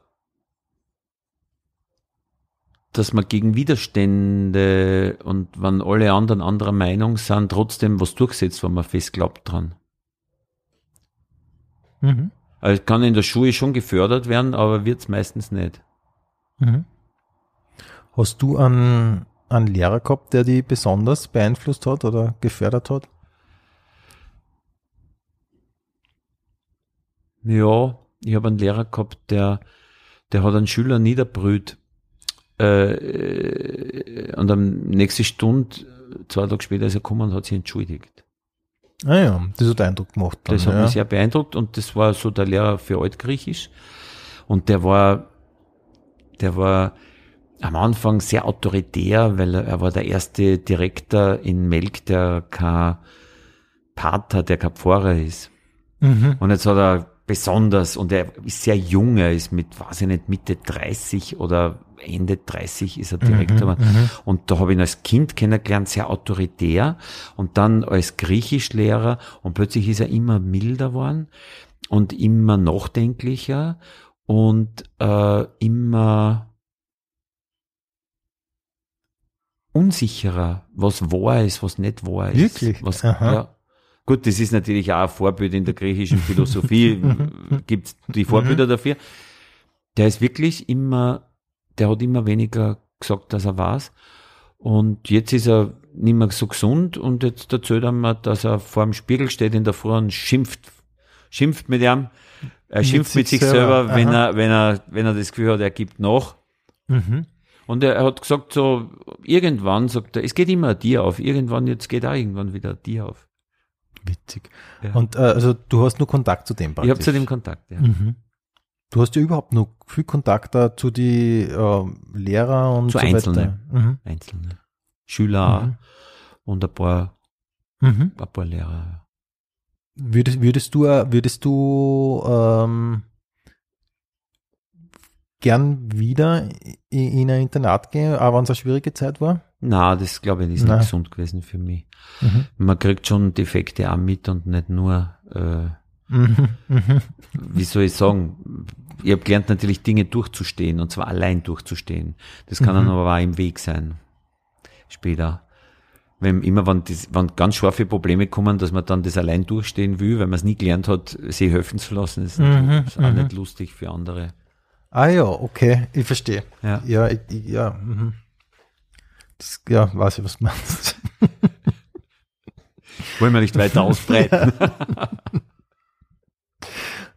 dass man gegen Widerstände und wenn alle anderen anderer Meinung sind, trotzdem was durchsetzt, wenn man fest glaubt dran. Mhm. Also kann in der Schule schon gefördert werden, aber wird's meistens nicht. Mhm. Hast du einen, einen Lehrer gehabt, der dich besonders beeinflusst hat oder gefördert hat? Ja, ich habe einen Lehrer gehabt, der, der hat einen Schüler niederbrüht. Äh, und am nächsten Stunde, zwei Tage später ist er gekommen und hat sich entschuldigt. Ah ja, das hat Eindruck gemacht. Dann, Das hat ja. mich sehr beeindruckt und das war so der Lehrer für Altgriechisch. Und der war, der war am Anfang sehr autoritär, weil er, er war der erste Direktor in Melk, der kein Pater, der kein Pfarrer ist. Mhm. Und jetzt hat er besonders, und er ist sehr jung, er ist mit, weiß ich nicht, Mitte 30 oder Ende 30 ist er Direktor. mhm. Und da habe ich ihn als Kind kennengelernt, sehr autoritär. Und dann als Griechischlehrer. Und plötzlich ist er immer milder worden und immer nachdenklicher und äh, immer unsicherer, was wahr ist, was nicht wahr ist. Wirklich? Was, Aha. ja. Gut, das ist natürlich auch ein Vorbild in der griechischen Philosophie. [laughs] Gibt die Vorbilder dafür. Der ist wirklich immer, der hat immer weniger gesagt, dass er weiß. Und jetzt ist er nicht mehr so gesund und jetzt erzählt er mir, dass er vor dem Spiegel steht in der Früh und schimpft, schimpft mit ihm. Er Mit schimpft mit sich sich selber, selber, wenn aha. er, wenn er, wenn er das Gefühl hat, er gibt nach. Mhm. Und er, er hat gesagt so, irgendwann sagt er, es geht immer ein Tier auf, irgendwann, jetzt geht auch irgendwann wieder ein Tier auf. Witzig. Ja. Und äh, also du hast nur Kontakt zu dem Ich habe zu dem Kontakt, ja. Mhm. Du hast ja überhaupt noch viel Kontakt da zu die äh, Lehrer und Zu so Einzelne. Mhm. Einzelne. Schüler Mhm. und ein paar, Mhm. ein paar Lehrer. Würdest, würdest du, äh, würdest du ähm, gern wieder in, in ein Internat gehen, auch wenn es eine schwierige Zeit war? Na, das glaube ich ist Nein. nicht gesund gewesen für mich. Mhm. Man kriegt schon Defekte auch mit und nicht nur, äh, Mhm. Mhm. wie soll ich sagen, ich habe gelernt natürlich Dinge durchzustehen und zwar allein durchzustehen. Das kann dann Mhm. aber auch im Weg sein. Später. Wenn immer, wenn, das, wenn ganz scharfe Probleme kommen, dass man dann das allein durchstehen will, weil man es nie gelernt hat, sich helfen zu lassen, ist, Mhm, ist auch nicht lustig für andere. Ah ja, okay, ich verstehe. Ja. Ja, ich, ja. Mhm. Das, ja, weiß ich, was du meinst. [laughs] Wollen wir nicht weiter ausbreiten. [laughs]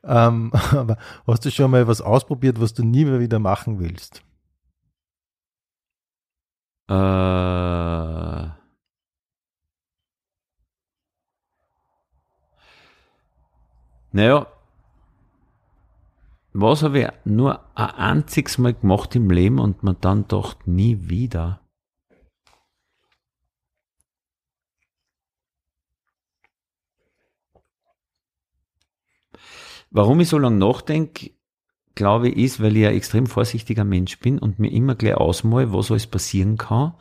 ähm, aber hast du schon mal was ausprobiert, was du nie mehr wieder machen willst? Äh, naja, was habe ich nur ein einziges Mal gemacht im Leben und man dann doch nie wieder? Warum ich so lange nachdenke, glaube ich, ist, weil ich ein extrem vorsichtiger Mensch bin und mir immer gleich ausmal, was alles passieren kann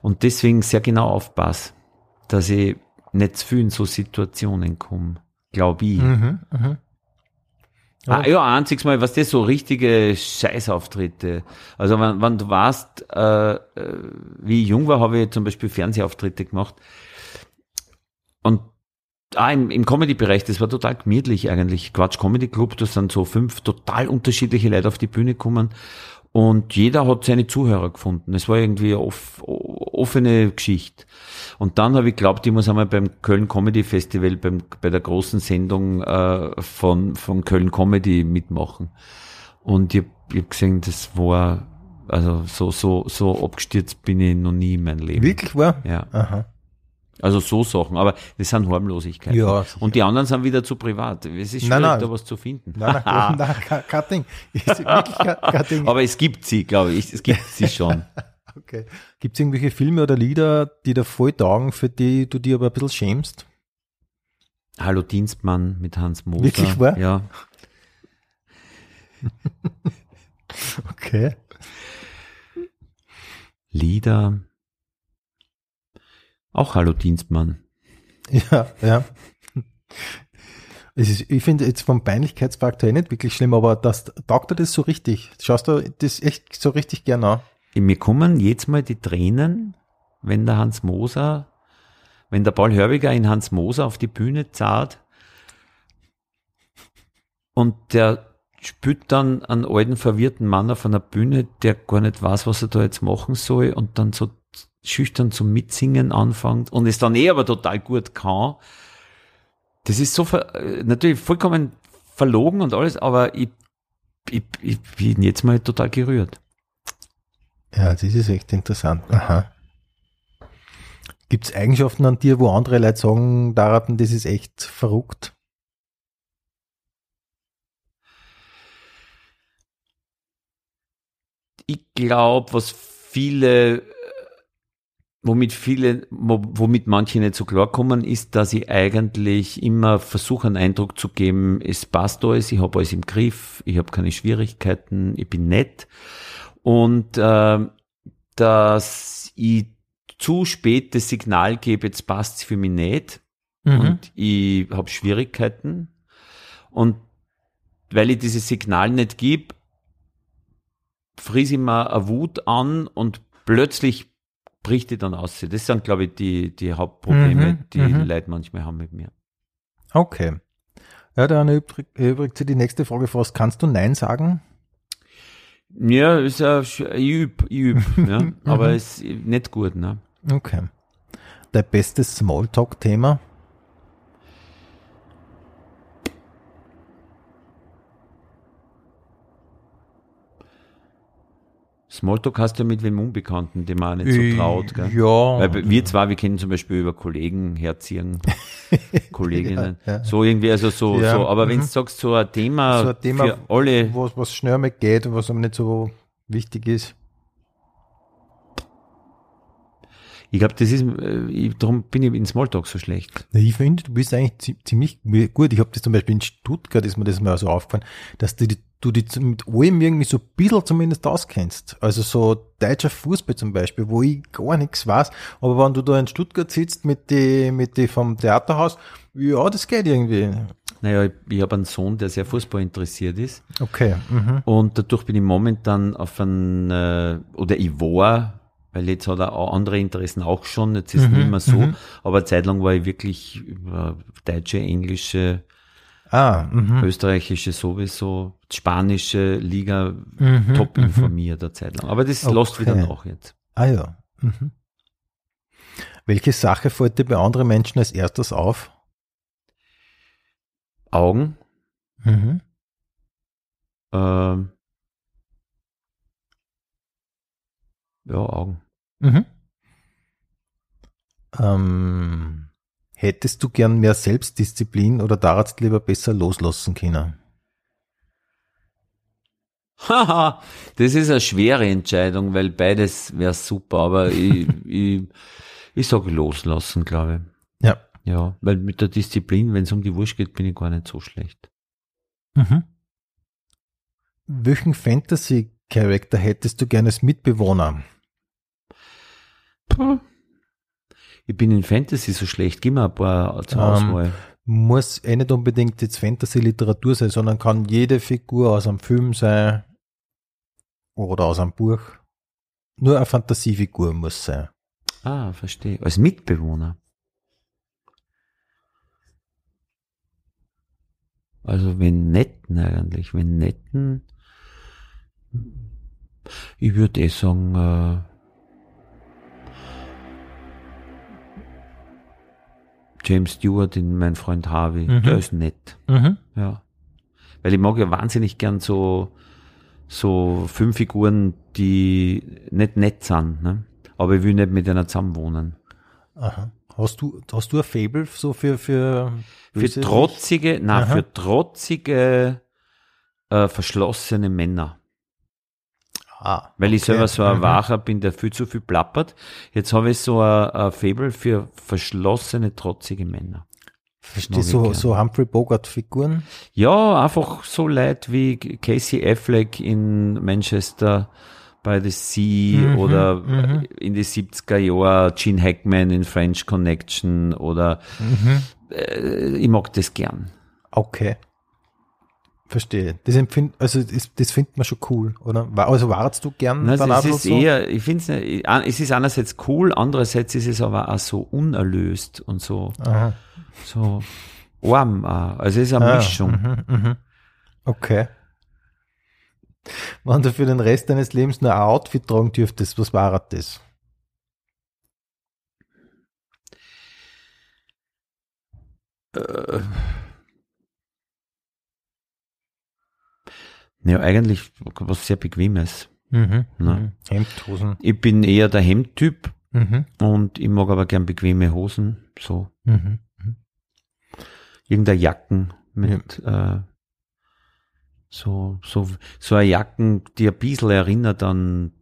und deswegen sehr genau aufpasse, dass ich nicht zu viel in so Situationen komme, glaube ich. Mhm, mhm. Ah, ja, ein einziges Mal, was das so richtige Scheißauftritte. Also wenn, wenn du weißt, äh, äh, wie ich jung war, habe ich zum Beispiel Fernsehauftritte gemacht. Und ah, im, im Comedy-Bereich, das war total gemütlich eigentlich. Quatsch Comedy Club, da sind so fünf total unterschiedliche Leute auf die Bühne gekommen. Und jeder hat seine Zuhörer gefunden. Es war irgendwie off, offene Geschichte. Und dann habe ich glaubt, ich muss einmal beim Köln Comedy Festival, beim, bei der großen Sendung äh, von, von Köln Comedy mitmachen. Und ich, ich habe gesehen, das war, also so, so, so abgestürzt bin ich noch nie in meinem Leben. Wirklich war? Ja. Aha. Also so Sachen, aber das sind Harmlosigkeiten. Ja, und die anderen sind wieder zu privat. Es ist schwierig, nein, nein. da was zu finden. Nein, nein, [laughs] nein kein, Ding. Aber es gibt sie, glaube ich. Es gibt sie schon. [laughs] okay. Gibt es irgendwelche Filme oder Lieder, die da voll taugen, für die du dir aber ein bisschen schämst? Hallo Dienstmann mit Hans Moser. Wirklich wahr? Ja. [laughs] okay. Lieder. Auch Hallo Dienstmann. Ja, ja. Ist, ich finde jetzt vom Peinlichkeitsfaktor nicht wirklich schlimm, aber das taugt dir das so richtig. Schaust du das echt so richtig gerne an? Mir kommen jetzt mal die Tränen, wenn der Hans Moser, wenn der Paul Hörbiger in Hans Moser auf die Bühne zahlt und der spürt dann einen alten verwirrten Mann auf einer Bühne, der gar nicht weiß, was er da jetzt machen soll und dann so schüchtern zum Mitsingen anfängt und es dann eh aber total gut kann. Das ist so natürlich vollkommen verlogen und alles, aber ich, ich, ich bin jetzt mal total gerührt. Ja, das ist echt interessant. Aha. Gibt es Eigenschaften an dir, wo andere Leute sagen, Daraten, das ist echt verrückt? Ich glaube, was viele womit viele, womit manche nicht so klarkommen, ist, dass ich eigentlich immer versuche, einen Eindruck zu geben, es passt alles, ich habe alles im Griff, ich habe keine Schwierigkeiten, ich bin nett. Und äh, dass ich zu spät das Signal gebe, jetzt passt es für mich nicht mhm. und ich habe Schwierigkeiten. Und weil ich dieses Signal nicht gebe, friese ich mir eine Wut an und plötzlich bricht die dann aus. Das sind, glaube ich, die, die Hauptprobleme, mhm, die mhm. Leute manchmal haben mit mir. Okay. Ja, dann übrigens die nächste Frage fast. Kannst du Nein sagen? Ja, ist ja, ich üb, ich üb, [laughs] ja, mhm. aber ist nicht gut, ne? Okay. Dein bestes Smalltalk-Thema? Smalltalk hast du mit wem Unbekannten, dem man nicht so äh, traut. Gell? Ja. Weil wir zwar, wir kennen zum Beispiel über Kollegen herziehen, [laughs] Kolleginnen. ja, ja. So irgendwie, also so, ja, so. aber mhm. wenn du sagst, so ein Thema, so ein Thema für alle. Was, was schnell mal geht und was aber nicht so wichtig ist. Ich glaube, das ist, äh, ich, darum bin ich in Smalltalk so schlecht. Ich finde, du bist eigentlich ziemlich gut. Ich habe das zum Beispiel in Stuttgart, ist mir das mal so aufgefallen, dass du, du dich mit allem irgendwie so ein bisschen zumindest auskennst. Also so deutscher Fußball zum Beispiel, wo ich gar nichts weiß. Aber wenn du da in Stuttgart sitzt mit die, mit die vom Theaterhaus, ja, das geht irgendwie. Naja, ich, ich habe einen Sohn, der sehr Fußball interessiert ist. Okay. Mhm. Und dadurch bin ich momentan auf ein, äh, oder ich war weil jetzt hat er auch andere Interessen auch schon, jetzt ist mhm, nicht mehr so, mhm. aber zeitlang war ich wirklich über deutsche, englische, ah, mhm. österreichische sowieso, spanische Liga mhm, top informiert eine Zeit lang. Aber das okay. lässt wieder nach jetzt. Ah ja. Mhm. Welche Sache fällt dir bei anderen Menschen als erstes auf? Augen. Mhm. Ähm, ja, Augen. Mhm. Ähm, hättest du gern mehr Selbstdisziplin oder darfst lieber besser loslassen können? Haha, das ist eine schwere Entscheidung, weil beides wäre super, aber ich, [laughs] ich, ich sage loslassen, glaube ich. Ja. Ja, weil mit der Disziplin, wenn es um die Wurst geht, bin ich gar nicht so schlecht. Mhm. Welchen Fantasy-Charakter hättest du gerne als Mitbewohner? Ich bin in Fantasy so schlecht. Gib mir ein paar zur ähm, Auswahl. Um, muss eh nicht unbedingt jetzt Fantasy-Literatur sein, sondern kann jede Figur aus einem Film sein oder aus einem Buch. Nur eine Fantasiefigur muss sein. Ah, verstehe. Als Mitbewohner. Also wenn netten eigentlich, wenn netten, ich würde eh sagen, James Stewart in Mein Freund Harvey, mhm. der ist nett. Mhm. Ja. Weil ich mag ja wahnsinnig gern so, so fünf Figuren, die nicht nett sind, ne? aber ich will nicht mit einer zusammenwohnen. Aha. Hast du, hast du ein Fable so für, für, für trotzige, na, für trotzige, äh, verschlossene Männer. Ah, Weil ich selber so ein mhm. Wacher bin, der viel zu viel plappert. Jetzt habe ich so ein, ein Fable für verschlossene, trotzige Männer. Verstehe, so, so Humphrey Bogart-Figuren? Ja, einfach so Leute wie Casey Affleck in Manchester by the Sea mhm, oder mhm. in die 70er Jahre Gene Hackman in French Connection oder mhm. äh, ich mag das gern. Okay. Verstehe. Das empfind, also das, das findet man schon cool, oder? Also wartest du gern Nein, es ist so? eher, ich finde es, es ist einerseits cool, andererseits ist es aber auch so unerlöst und so, Aha. so. Auch. Also es ist eine ah, Mischung. Mh, mh. Okay. Wenn du für den Rest deines Lebens nur ein Outfit tragen dürftest, was war das? Äh. Ja, eigentlich was sehr Bequemes. Mhm, ne? Hemdhosen. Ich bin eher der Hemdtyp mhm. und ich mag aber gern bequeme Hosen. So. Mhm. mhm. Irgendeine Jacken mit ja. äh, so, so, so eine Jacken, die ein bisschen erinnert an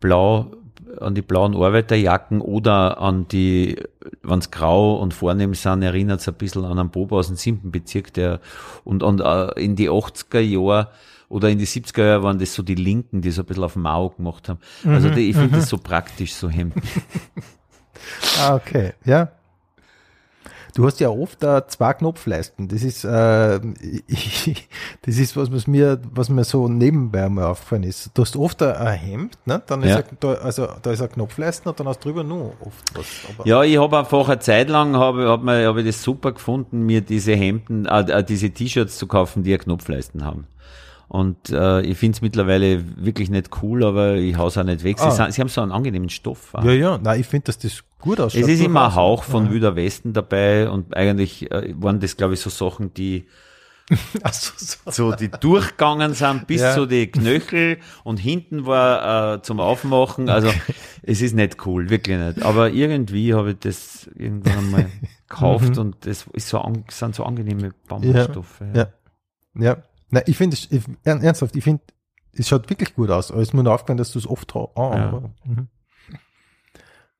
blau, an die blauen Arbeiterjacken oder an die, wenn es grau und vornehm sind, erinnert es ein bisschen an einen Bob aus dem siebten Bezirk, der, und, und uh, in die 80er Jahre oder in die 70er Jahre waren das so die Linken, die so ein bisschen auf Mau gemacht haben. Also die, ich finde mhm. das so praktisch, so Hemden. [laughs] ah, okay, ja. Du hast ja oft uh, zwei Knopfleisten. Das ist, äh, ich, [laughs] das ist was, was mir, was mir so nebenbei mal aufgefallen ist. Du hast oft ein Hemd, ne? Dann ist ja. ein, da, also da ist ein Knopfleisten und dann hast du drüber nur oft was. Aber ja, ich habe einfach eine Zeit lang habe, hab mir, hab ich das super gefunden, mir diese Hemden, äh, äh diese T-Shirts zu kaufen, die ja Knopfleisten haben. Und äh, ich finde es mittlerweile wirklich nicht cool, aber ich hau's auch nicht weg. Sie, ah. sie haben so einen angenehmen Stoff. Ja, ja, nein, ich finde, dass das gut ausschaut. Es ist immer ein Hauch von ja. Wüder Westen dabei und eigentlich äh, waren das, glaube ich, so Sachen, die [laughs] so, so. so, die durchgegangen sind bis ja. zu die Knöchel und hinten war äh, zum Aufmachen. Also es ist nicht cool, wirklich nicht. Aber irgendwie habe ich das irgendwann einmal [laughs] gekauft mhm. und das ist so sind so angenehme Bambusstoffe. Ja. ja. ja. Nein, ich finde, ernsthaft, ich finde, es schaut wirklich gut aus. Aber es ist mir nur aufgefallen, dass du es oft oh, ja. mhm.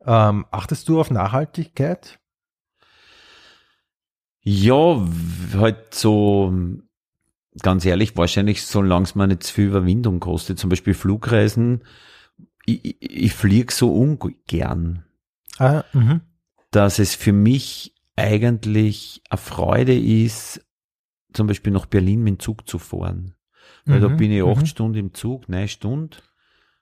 ähm, Achtest du auf Nachhaltigkeit? Ja, halt so, ganz ehrlich, wahrscheinlich, solange es mir nicht zu viel Überwindung kostet. Zum Beispiel Flugreisen, ich, ich, ich fliege so ungern. Ah, mh. dass es für mich eigentlich eine Freude ist, zum Beispiel nach Berlin mit dem Zug zu fahren. Weil mhm, da bin ich acht mhm. Stunden im Zug, neun Stunden.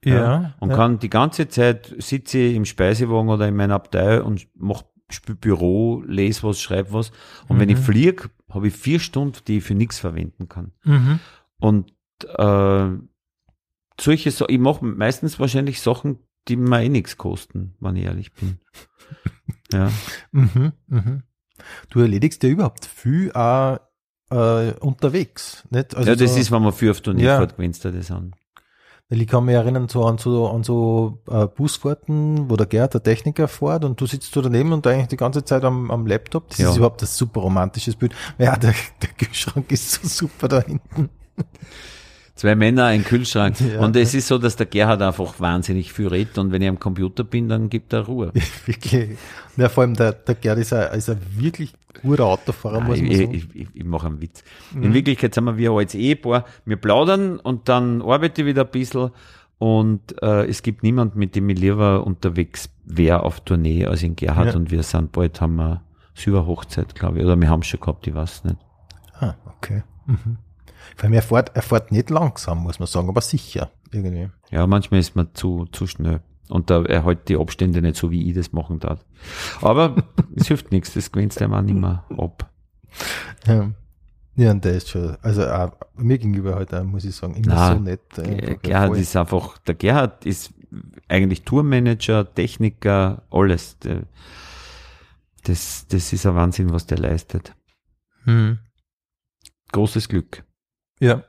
Ja. ja und ja. kann die ganze Zeit sitze ich im Speisewagen oder in meiner Abteil und mache Büro, lese was, schreibe was. Und mhm. wenn ich mhm. fliege, habe ich vier Stunden, die ich für nichts verwenden kann. Mhm. Und äh, solche so ich mache meistens wahrscheinlich Sachen, die mir eh nichts kosten, wenn ich ehrlich bin. [laughs] ja. Mhm, mhm. Du erledigst ja überhaupt viel auch äh, unterwegs. Nicht? Also ja, das so, ist, wenn man für auf Turnier ja. fährt, gewinnst du das an. Weil ich kann mich erinnern so an so, an so äh, Busfahrten, wo der Gerd, der Techniker, fährt und du sitzt so daneben und eigentlich die ganze Zeit am, am Laptop. Das ja. ist überhaupt ein super romantisches Bild. Ja, der, der Kühlschrank ist so super da hinten. Zwei Männer, ein Kühlschrank. Ja. Und es ist so, dass der Gerhard einfach wahnsinnig viel redet und wenn ich am Computer bin, dann gibt er Ruhe. [laughs] wirklich. Ja, vor allem der, der Gerhard ist ein, ist ein wirklich guter Autofahrer, Nein, muss man ich, sagen. Ich, ich, ich mache einen Witz. Mhm. In Wirklichkeit sind wir wie ein altes Ehepaar. Wir plaudern und dann arbeite ich wieder ein bisschen und äh, es gibt niemand, mit dem ich lieber unterwegs wäre auf Tournee als in Gerhard ja. und wir sind bald, haben wir Silberhochzeit, glaube ich, oder wir haben schon gehabt, ich weiß nicht. Ah, okay. Mhm. Weil er fährt, er fährt nicht langsam, muss man sagen, aber sicher irgendwie. Ja, manchmal ist man zu, zu schnell. Und da er halt die Abstände nicht so, wie ich das machen darf. Aber [laughs] es hilft nichts, das gewinnst du nicht mehr ab. Ja. Ja, und der ist schon, also auch mir gegenüber halt auch, muss ich sagen, immer Nein, so nett. Äh, Gerhard ist einfach, der Gerhard ist eigentlich Tourmanager, Techniker, alles. Der, das, das ist ein Wahnsinn, was der leistet. Mhm. Großes Glück. Ja.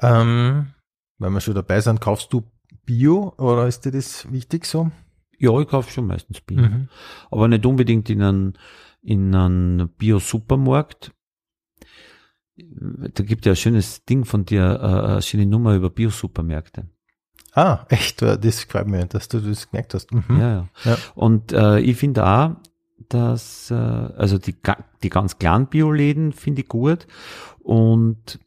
Ähm, wenn wir schon dabei sind, kaufst du Bio oder ist dir das wichtig so? Ja, ich kaufe schon meistens Bio. Mhm. Aber nicht unbedingt in einem, in einem Bio-Supermarkt. Da gibt ja ein schönes Ding von dir, äh, eine schöne Nummer über Bio-Supermärkte. Ah, echt, das gefällt mir, dass du das gemerkt hast. Mhm. Ja, ja, ja. Und äh, ich finde auch, dass, äh, also die, die ganz kleinen Bioläden finde ich gut. Und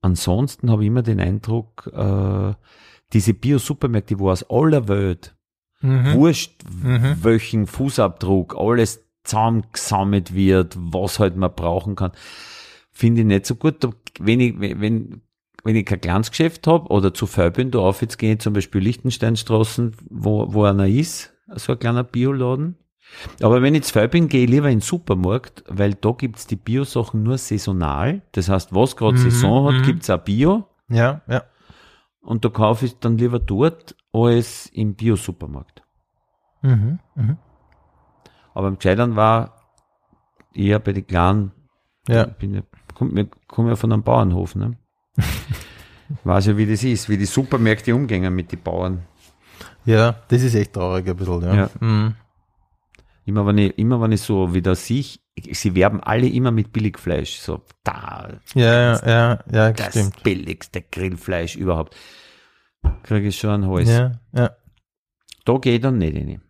ansonsten habe ich immer den Eindruck, äh, diese Bio-Supermärkte, wo aus aller Welt, mhm. wurscht, mhm. welchen Fußabdruck, alles zusammengesammelt wird, was halt man brauchen kann, finde ich nicht so gut. Wenn ich, wenn, wenn ich kein kleines Geschäft habe oder zu viel bin, da auf jetzt gehe ich zum Beispiel Lichtensteinstraßen, wo, wo einer ist, so ein kleiner Bioladen. Aber wenn ich zu viel bin, gehe ich lieber in den Supermarkt, weil da gibt's die Bio-Sachen nur saisonal. Das heißt, was gerade mhm, Saison hat, mhm. gibt's auch Bio. Ja, ja. Und da kaufe ich dann lieber dort als im Bio-Supermarkt. Mhm, mhm. Aber im Scheitern war eher bei den kleinen, ja. bin ja, komm, komm ja von einem Bauernhof, ne? [laughs] Weiß ja, wie das ist, wie die Supermärkte umgehen mit den Bauern. Ja, das ist echt traurig ein bisschen, ja. ja. Mhm. Immer wenn ich, immer wenn ich so wieder sehe, sie werben alle immer mit Billigfleisch. So, da. Ja, ja, ja, ja, das stimmt. billigste Grillfleisch überhaupt. Kriege ich schon einen Hals. Ja, ja. Da ich dann nicht rein.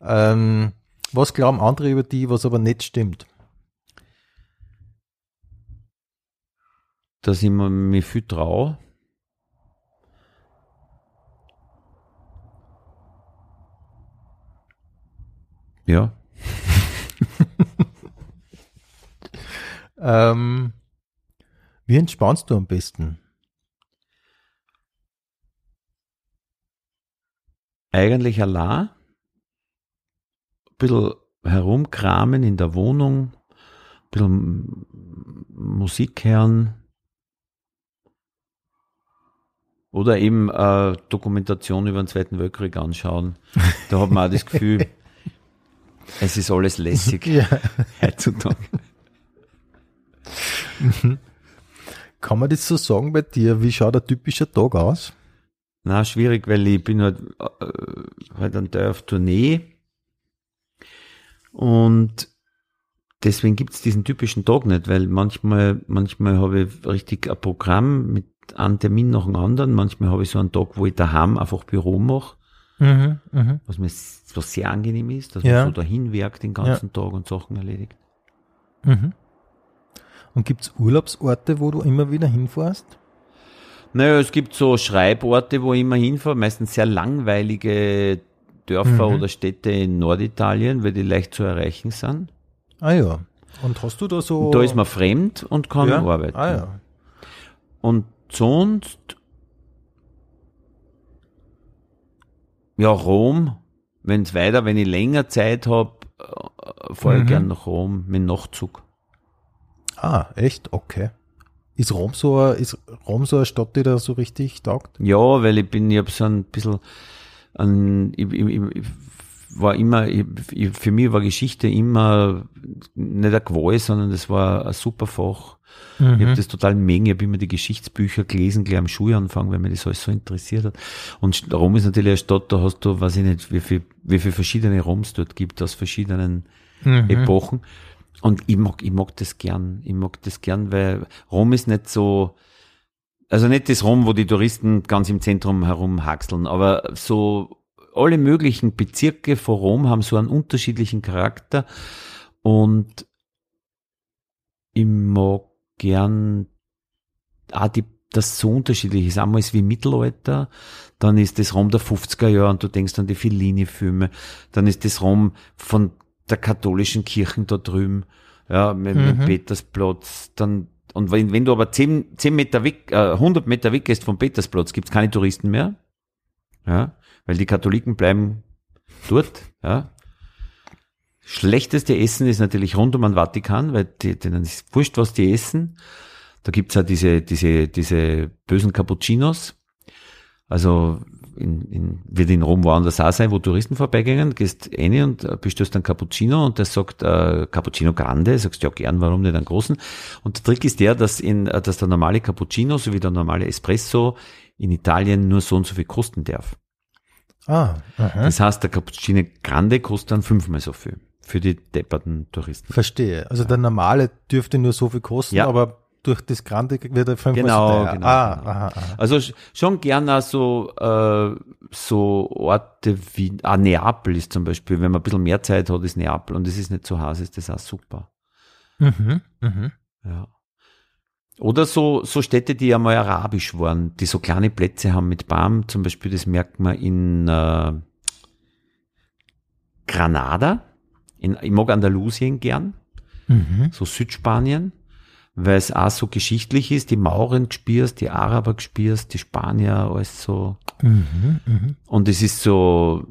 [laughs] ähm, was glauben andere über die, was aber nicht stimmt? Dass ich mir, mir viel traue. Ja. [laughs] ähm, wie entspannst du am besten? Eigentlich allein. Ein bisschen herumkramen in der Wohnung, ein bisschen Musik hören. Oder eben äh, Dokumentation über den Zweiten Weltkrieg anschauen. Da hat man auch das Gefühl, [laughs] es ist alles lässig [laughs] ja. heutzutage. Mhm. Kann man das so sagen bei dir? Wie schaut ein typischer Tag aus? Na, schwierig, weil ich bin halt, äh, halt ein Teil auf Tournee. Und deswegen gibt es diesen typischen Tag nicht, weil manchmal, manchmal habe ich richtig ein Programm mit einem Termin nach dem anderen. Manchmal habe ich so einen Tag, wo ich daheim einfach Büro mache. Mhm, mh. Was mir was sehr angenehm ist, dass ja. man so dahin werkt den ganzen ja. Tag und Sachen erledigt. Mhm. Und gibt es Urlaubsorte, wo du immer wieder hinfährst? Naja, es gibt so Schreiborte, wo ich immer hinfahre, meistens sehr langweilige Dörfer mhm. oder Städte in Norditalien, weil die leicht zu erreichen sind. Ah ja. Und hast du da so. Und da ist man fremd und kann ja? arbeiten. Ah ja. Und sonst Ja, Rom, wenn es weiter, wenn ich länger Zeit habe, äh, fahre ich mhm. gern nach Rom mit Nachtzug. Ah, echt? Okay. Ist Rom so, eine, ist Rom so eine Stadt, die da so richtig taugt? Ja, weil ich bin, ich habe so ein bisschen, ein, ich, ich, ich war immer, ich, für mich war Geschichte immer nicht ein Qual, sondern das war ein super Fach. Mhm. Ich habe das total mengen. Ich habe immer die Geschichtsbücher gelesen, gleich am Schulanfang, weil mir das alles so interessiert hat. Und Rom ist natürlich eine Stadt, da hast du, weiß ich nicht, wie viel, wie viel verschiedene Roms dort gibt, aus verschiedenen mhm. Epochen. Und ich mag, ich mag das gern. Ich mag das gern, weil Rom ist nicht so, also nicht das Rom, wo die Touristen ganz im Zentrum herumhaxeln, aber so alle möglichen Bezirke von Rom haben so einen unterschiedlichen Charakter und ich mag gern auch die, das so unterschiedlich ist. Einmal ist wie Mittelalter, dann ist das Rom der 50er Jahre und du denkst an die Fellini-Filme, dann ist das Rom von der katholischen Kirchen da drüben, ja, mit, mhm. mit Petersplatz, dann und wenn, wenn du aber zehn, zehn Meter weg, äh, 100 Meter weg gehst vom Petersplatz, gibt's keine Touristen mehr. Ja, weil die Katholiken bleiben dort, ja. Schlechteste Essen ist natürlich rund um den Vatikan, weil die, denen ist wurscht, was die essen. Da gibt's ja diese, diese, diese bösen Cappuccinos. Also in, in, wird in Rom woanders auch sein, wo Touristen vorbeigehen, gehst rein und bestellst einen Cappuccino und der sagt äh, Cappuccino Grande, sagst ja gern, warum nicht einen großen. Und der Trick ist der, dass, in, dass der normale Cappuccino sowie der normale Espresso in Italien nur so und so viel kosten darf. Ah, aha. Das heißt, der Cappuccino Grande kostet dann fünfmal so viel für die depperten Touristen. Verstehe. Also der normale dürfte nur so viel kosten, ja. aber durch das Grande wird er fünfmal genau, so teuer. Genau, ah, genau. Aha, aha. Also schon gerne so, äh, so Orte wie ah, Neapel ist zum Beispiel, wenn man ein bisschen mehr Zeit hat, ist Neapel und es ist nicht zu Hause, ist das auch super. Mhm, mhm. Ja. Oder so, so Städte, die einmal arabisch waren, die so kleine Plätze haben mit Baum, zum Beispiel, das merkt man in äh, Granada. In, ich mag Andalusien gern, mhm. so Südspanien, weil es auch so geschichtlich ist, die Mauren gespürst, die Araber gespürst, die Spanier, alles so. Mhm, mh. Und es ist so,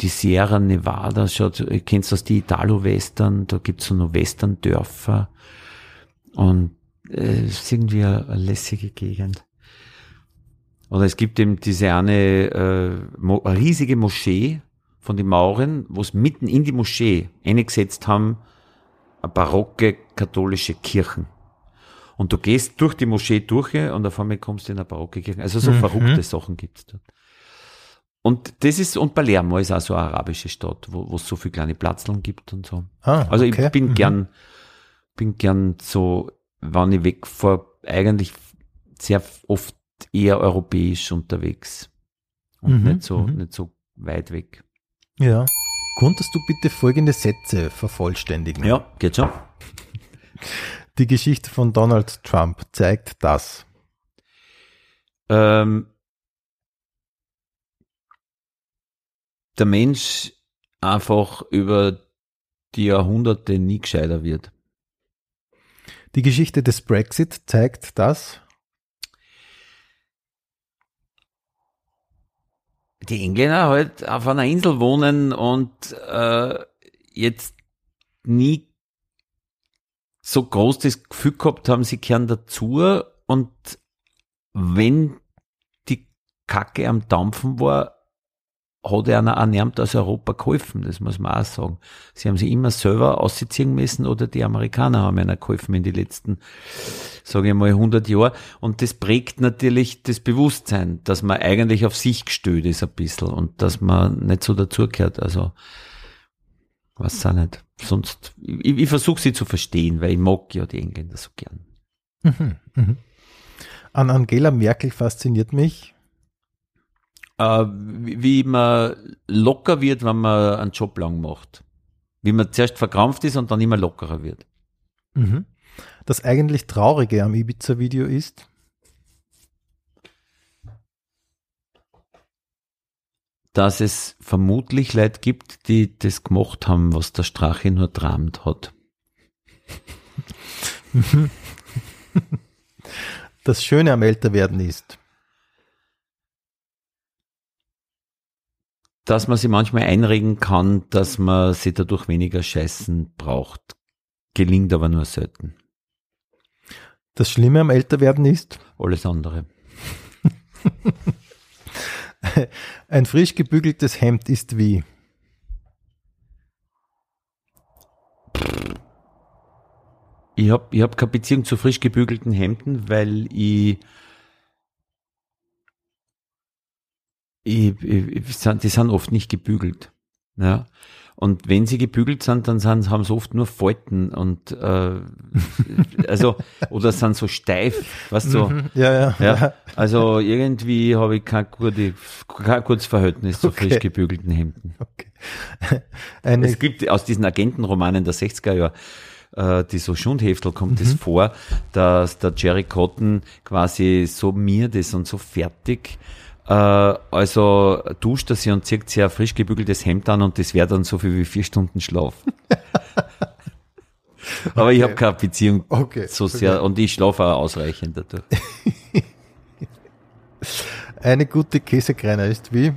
die Sierra Nevada, schaut, ihr kennt das, die Italo-Western, da gibt's so noch Western-Dörfer. Und äh, es ist irgendwie eine, lässige Gegend. Oder es gibt eben diese eine, äh, mo riesige Moschee von den Mauren, wo es mitten in die Moschee eingesetzt haben, eine barocke katholische Kirchen. Und du gehst durch die Moschee durch und auf einmal kommst du in eine barocke Kirche. Also so mhm. verrückte Sachen gibt's dort. Und das ist, und Palermo ist auch so eine arabische Stadt, wo es so viele kleine Platzeln gibt und so. Ah, also okay. ich bin mhm. gern, bin gern so, wenn ich wegfahre, eigentlich sehr oft eher europäisch unterwegs. Und mhm, nicht so, mhm. nicht so weit weg. Ja. Konntest du bitte folgende Sätze vervollständigen? Ja, geht schon. Die Geschichte von Donald Trump zeigt das. Ähm, der Mensch einfach über die Jahrhunderte nie gescheiter wird. Die Geschichte des Brexit zeigt das. Die Engländer halt auf einer Insel wohnen und äh, jetzt nie so groß das Gefühl gehabt haben, sie kehren dazu und wenn die Kacke am Dampfen war, hat er einer ernährt aus Europa geholfen, das muss man auch sagen. Sie haben sich immer selber ausziehen müssen oder die Amerikaner haben einer geholfen in die letzten, sage ich mal, 100 Jahre. Und das prägt natürlich das Bewusstsein, dass man eigentlich auf sich gestellt ist ein bisschen und dass man nicht so dazugehört. Also, was auch nicht. Sonst, ich, ich versuche sie zu verstehen, weil ich mag ja die Engländer so gern. Mhm, mhm. An Angela Merkel fasziniert mich, äh, wie man locker wird, wenn man einen Job lang macht. Wie man zuerst verkrampft ist und dann immer lockerer wird. Mhm. Das eigentlich Traurige am Ibiza-Video ist, dass es vermutlich Leute gibt, die das gemacht haben, was der Strache nur tramt hat. [laughs] Das Schöne am Älterwerden ist, dass man sich manchmal einregen kann, dass man sich dadurch weniger scheißen braucht. Gelingt aber nur selten. Das Schlimme am Älterwerden ist? Alles andere. [laughs] Ein frisch gebügeltes Hemd ist wie? Ich habe ich hab keine Beziehung zu frisch gebügelten Hemden, weil ich ich, ich, die sind oft nicht gebügelt. Ja. Und wenn sie gebügelt sind, dann sind, haben sie oft nur Falten und äh, also [laughs] oder sind so steif, weißt du? Mhm, ja, ja, ja. Also irgendwie habe ich kein, gute, kein gutes Verhältnis zu okay. frisch gebügelten Hemden. Okay. [laughs] es gibt aus diesen Agentenromanen der 60er Jahre äh, die so Schundheftel kommt es mhm. vor, dass der Jerry Cotton quasi so mir das und so fertig also duscht er sich und zieht sich ein frisch gebügeltes Hemd an und das wäre dann so viel wie vier Stunden Schlaf. [laughs] Aber okay. ich habe keine Beziehung okay. so sehr okay. und ich schlafe auch ausreichend dadurch. [laughs] Eine gute Käsekreiner ist wie?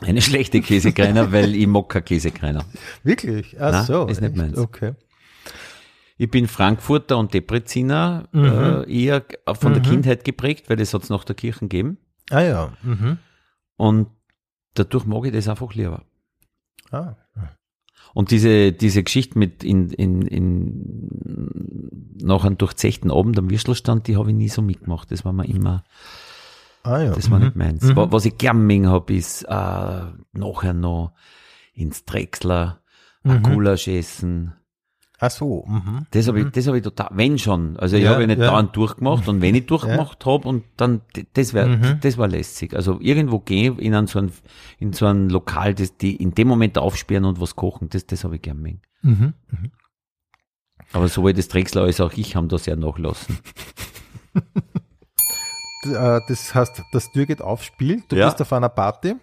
Eine schlechte Käsekreiner, [laughs] weil ich mag keine Käsekreiner. Wirklich? Ach Nein, so. Ist nicht meins. Okay. Ich bin Frankfurter und Depreziner, mhm. äh, eher von mhm. der Kindheit geprägt, weil das hat es nach der Kirche gegeben. Ah ja. Mhm. Und dadurch mag ich das einfach lieber. Ah. Und diese, diese Geschichte mit in, in, in nach einem durchzechten Abend am Würstelstand, die habe ich nie so mitgemacht. Das war mir immer, Ah ja. das war mhm. nicht meins. Mhm. Wa- Was ich gern habe, ist äh, nachher noch ins Drechsler, ein Mhm. Gulasch essen. Ach so. Mhm. Das habe ich, Mhm. das habe ich total, wenn schon. Also ich Ja, habe ja nicht ja. dauernd durchgemacht und wenn ich durchgemacht habe und dann, das wäre, Mhm. das war lässig. Also irgendwo gehen in ein, so ein, in so ein Lokal, das die in dem Moment aufsperren und was kochen, das, das habe ich gern mengen. Mhm. Mhm. Aber sowohl das Drechsler als auch ich haben da sehr nachlassen. [laughs] Äh, Das heißt, das Tür geht auf, Spiel, du Ja. bist auf einer Party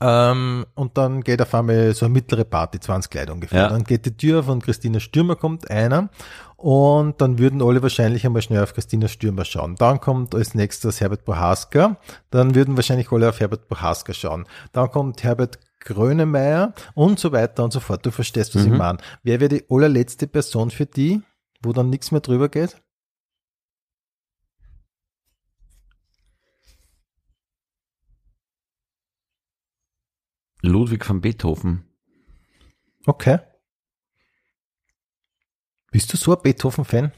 ähm, und dann geht auf einmal so eine mittlere Party, 20 Leute ungefähr. Ja. Dann geht die Tür von Christina Stürmer, kommt einer und dann würden alle wahrscheinlich einmal schnell auf Christina Stürmer schauen. Dann kommt als nächstes Herbert Prohaska, dann würden wahrscheinlich alle auf Herbert Prohaska schauen. Dann kommt Herbert Grönemeyer und so weiter und so fort. Du verstehst, was Mhm. ich meine. Wer wäre die allerletzte Person für die, wo dann nichts mehr drüber geht? Ludwig van Beethoven. Okay. Bist du so ein Beethoven-Fan?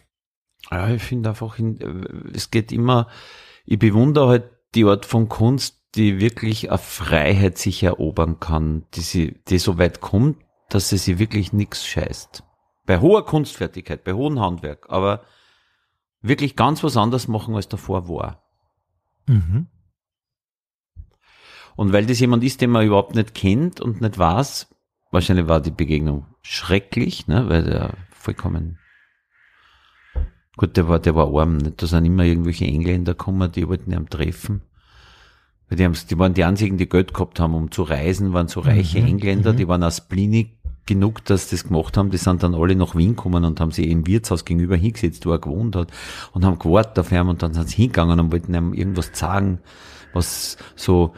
Ja, ich finde einfach, in, äh, es geht immer, ich bewundere halt die Art von Kunst, die wirklich eine Freiheit sich erobern kann, die, sie, die so weit kommt, dass sie sich wirklich nichts scheißt. Bei hoher Kunstfertigkeit, bei hohem Handwerk, aber wirklich ganz was anderes machen, als davor war. Mhm. Und weil das jemand ist, den man überhaupt nicht kennt und nicht weiß, wahrscheinlich war die Begegnung schrecklich, ne, weil der vollkommen, gut, der war, der war arm, nicht? da sind immer irgendwelche Engländer gekommen, die wollten ihn treffen. Weil die, haben, die waren die einzigen, die Geld gehabt haben, um zu reisen, waren so reiche Mhm, Engländer, mhm. die waren aus Splinig genug, dass sie das gemacht haben, die sind dann alle nach Wien gekommen und haben sich im Wirtshaus gegenüber hingesetzt, wo er gewohnt hat, und haben gewartet auf ihn und dann sind sie hingegangen und wollten ihm irgendwas sagen, was so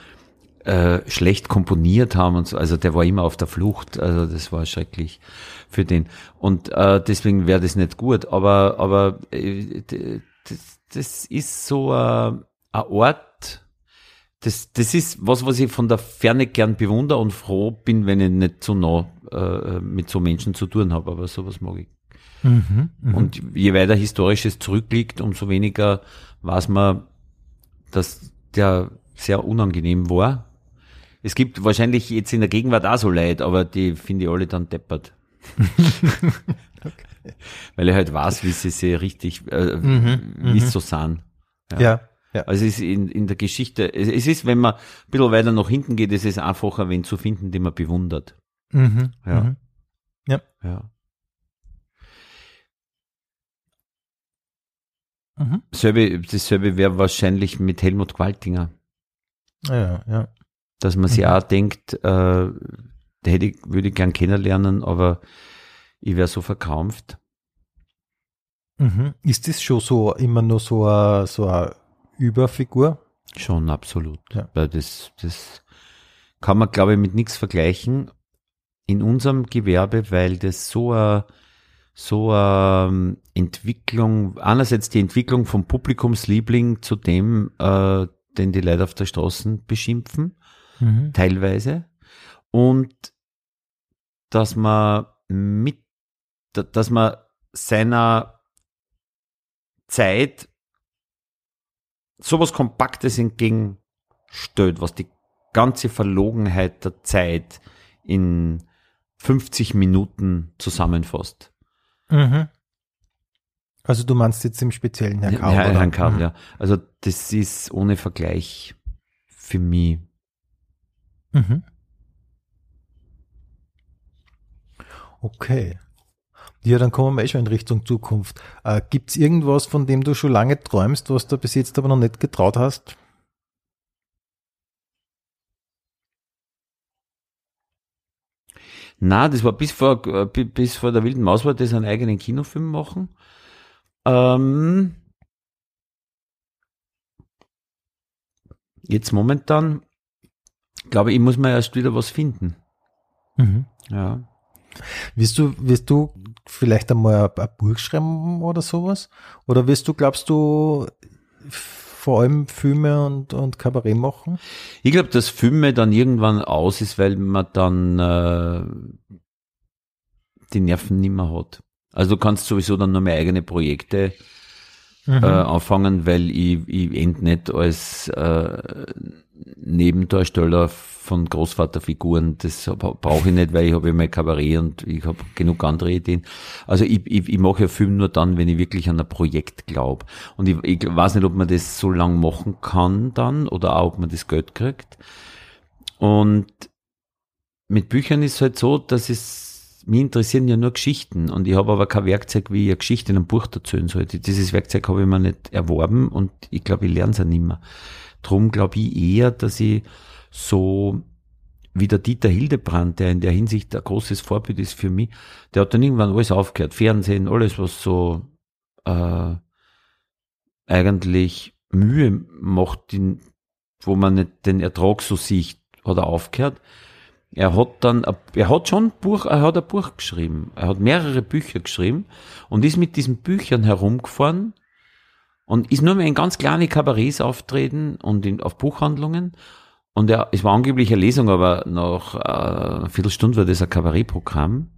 äh, schlecht komponiert haben und so. Also der war immer auf der Flucht. Also das war schrecklich für den. Und äh, deswegen wäre das nicht gut. Aber aber äh, das, das ist so äh, ein Ort. Das, das ist was, was ich von der Ferne gern bewundere und froh bin, wenn ich nicht so nah äh, mit so Menschen zu tun habe. Aber sowas mag ich. Mhm. Mhm. Und je weiter Historisches zurückliegt, umso weniger weiß man, dass der sehr unangenehm war. Es gibt wahrscheinlich jetzt in der Gegenwart auch so Leid, aber die finde ich alle dann deppert. [laughs] Weil ich halt weiß, wie sie sich richtig, äh, Mhm, wie es mhm. so sind. ja. ja. Also es ist in, in der Geschichte, es, es ist, wenn man ein bisschen weiter nach hinten geht, es ist einfacher, wen zu finden, den man bewundert. Mhm. Ja. Mhm. Ja. Mhm. Selbe, dasselbe wäre wahrscheinlich mit Helmut Qualtinger. Ja, ja. Dass man sich Mhm. auch denkt, äh, hätte ich, würde ich gern kennenlernen, aber ich wäre so verkrampft. Mhm. Ist das schon so immer nur so eine, so eine Überfigur? Schon absolut. Ja. Weil das, das kann man, glaube ich, mit nichts vergleichen in unserem Gewerbe, weil das so eine, so eine Entwicklung, einerseits die Entwicklung vom Publikumsliebling zu dem, äh, den die Leute auf der Straße beschimpfen, Mhm. teilweise. Und dass man mit, da- dass man seiner Zeit sowas Kompaktes entgegenstellt, was die ganze Verlogenheit der Zeit in 50 Minuten zusammenfasst. Mhm. Also du meinst jetzt im speziellen Herr Kaul, Herr, oder? Herrn Kaul, Mhm. ja. Also das ist ohne Vergleich für mich. Mhm. Okay. Ja, dann kommen wir eh schon in Richtung Zukunft. Äh, Gibt es irgendwas, von dem du schon lange träumst, was du bis jetzt aber noch nicht getraut hast? Na, das war bis vor, äh, bi- bis vor der wilden Maus war das einen eigenen Kinofilm machen. Ähm, jetzt momentan, glaube ich, muss mir erst wieder was finden. Mhm. Ja. Wirst du, wirst du vielleicht einmal ein, ein Buch schreiben oder sowas? Oder wirst du, glaubst du, vor allem Filme und, und Kabarett machen? Ich glaube, dass Filme dann irgendwann aus ist, weil man dann äh, die Nerven nicht mehr hat. Also du kannst sowieso dann nur mehr eigene Projekte mhm. äh, anfangen, weil ich, ich end nicht als äh, Nebendarsteller von Großvaterfiguren. Das brauche ich nicht, weil ich habe mein Kabarett und ich habe genug andere Ideen. Also ich, ich, ich mache ja Film nur dann, wenn ich wirklich an ein Projekt glaube. Und ich, ich weiß nicht, ob man das so lang machen kann dann oder auch, ob man das Geld kriegt. Und mit Büchern ist halt so, dass es mich interessieren ja nur Geschichten und ich habe aber kein Werkzeug, wie ich eine Geschichte in einem Buch erzählen sollte. Dieses Werkzeug habe ich mir nicht erworben und ich glaube, ich lerne es ja nicht mehr. Drum glaube ich eher, dass ich so wie der Dieter Hildebrand, der in der Hinsicht ein großes Vorbild ist für mich, der hat dann irgendwann alles aufgehört. Fernsehen, alles, was so äh, eigentlich Mühe macht, wo man nicht den Ertrag so sieht, hat er aufgehört. Er hat dann, er hat schon ein Buch, er hat ein Buch geschrieben. Er hat mehrere Bücher geschrieben und ist mit diesen Büchern herumgefahren und ist nur mehr in ganz kleine Kabarets auftreten und in, auf Buchhandlungen. Und er, es war angeblich eine Lesung, aber nach äh, einer Viertelstunde war das ein Kabarettprogramm.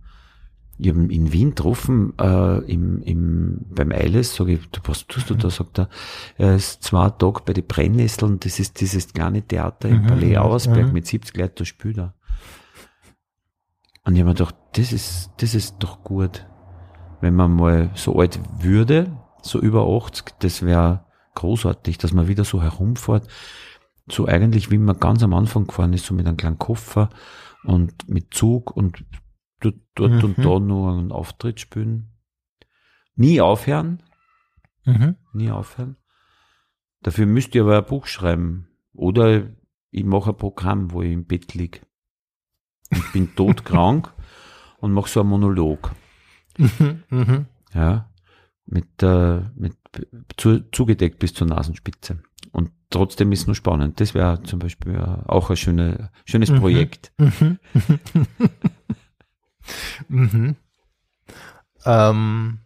Ich habe ihn in Wien getroffen, äh, im, im, beim Eiles, sage ich, was tust du da? Sagt er, er ist zwei Tage bei den Brennnesseln, das ist dieses kleine Theater im mhm, Palais Auersberg mhm. mit 70 Leuten, da spielt er. Und ich habe mir gedacht, das ist, das ist doch gut. Wenn man mal so alt würde, so über 80, das wäre großartig, dass man wieder so herumfährt. So eigentlich, wie man ganz am Anfang gefahren ist, so mit einem kleinen Koffer und mit Zug und dort, dort mhm. und da nur einen Auftritt spielen. Nie aufhören. Mhm. Nie aufhören. Dafür müsst ihr aber ein Buch schreiben. Oder ich mache ein Programm, wo ich im Bett liege. Ich bin todkrank [laughs] und mache so einen Monolog. Mhm, mhm. Ja, mit, äh, mit zu, zugedeckt bis zur Nasenspitze. Und trotzdem ist es nur spannend. Das wäre zum Beispiel auch ein schöne, schönes mhm. Projekt. [laughs] Mhm. Ähm,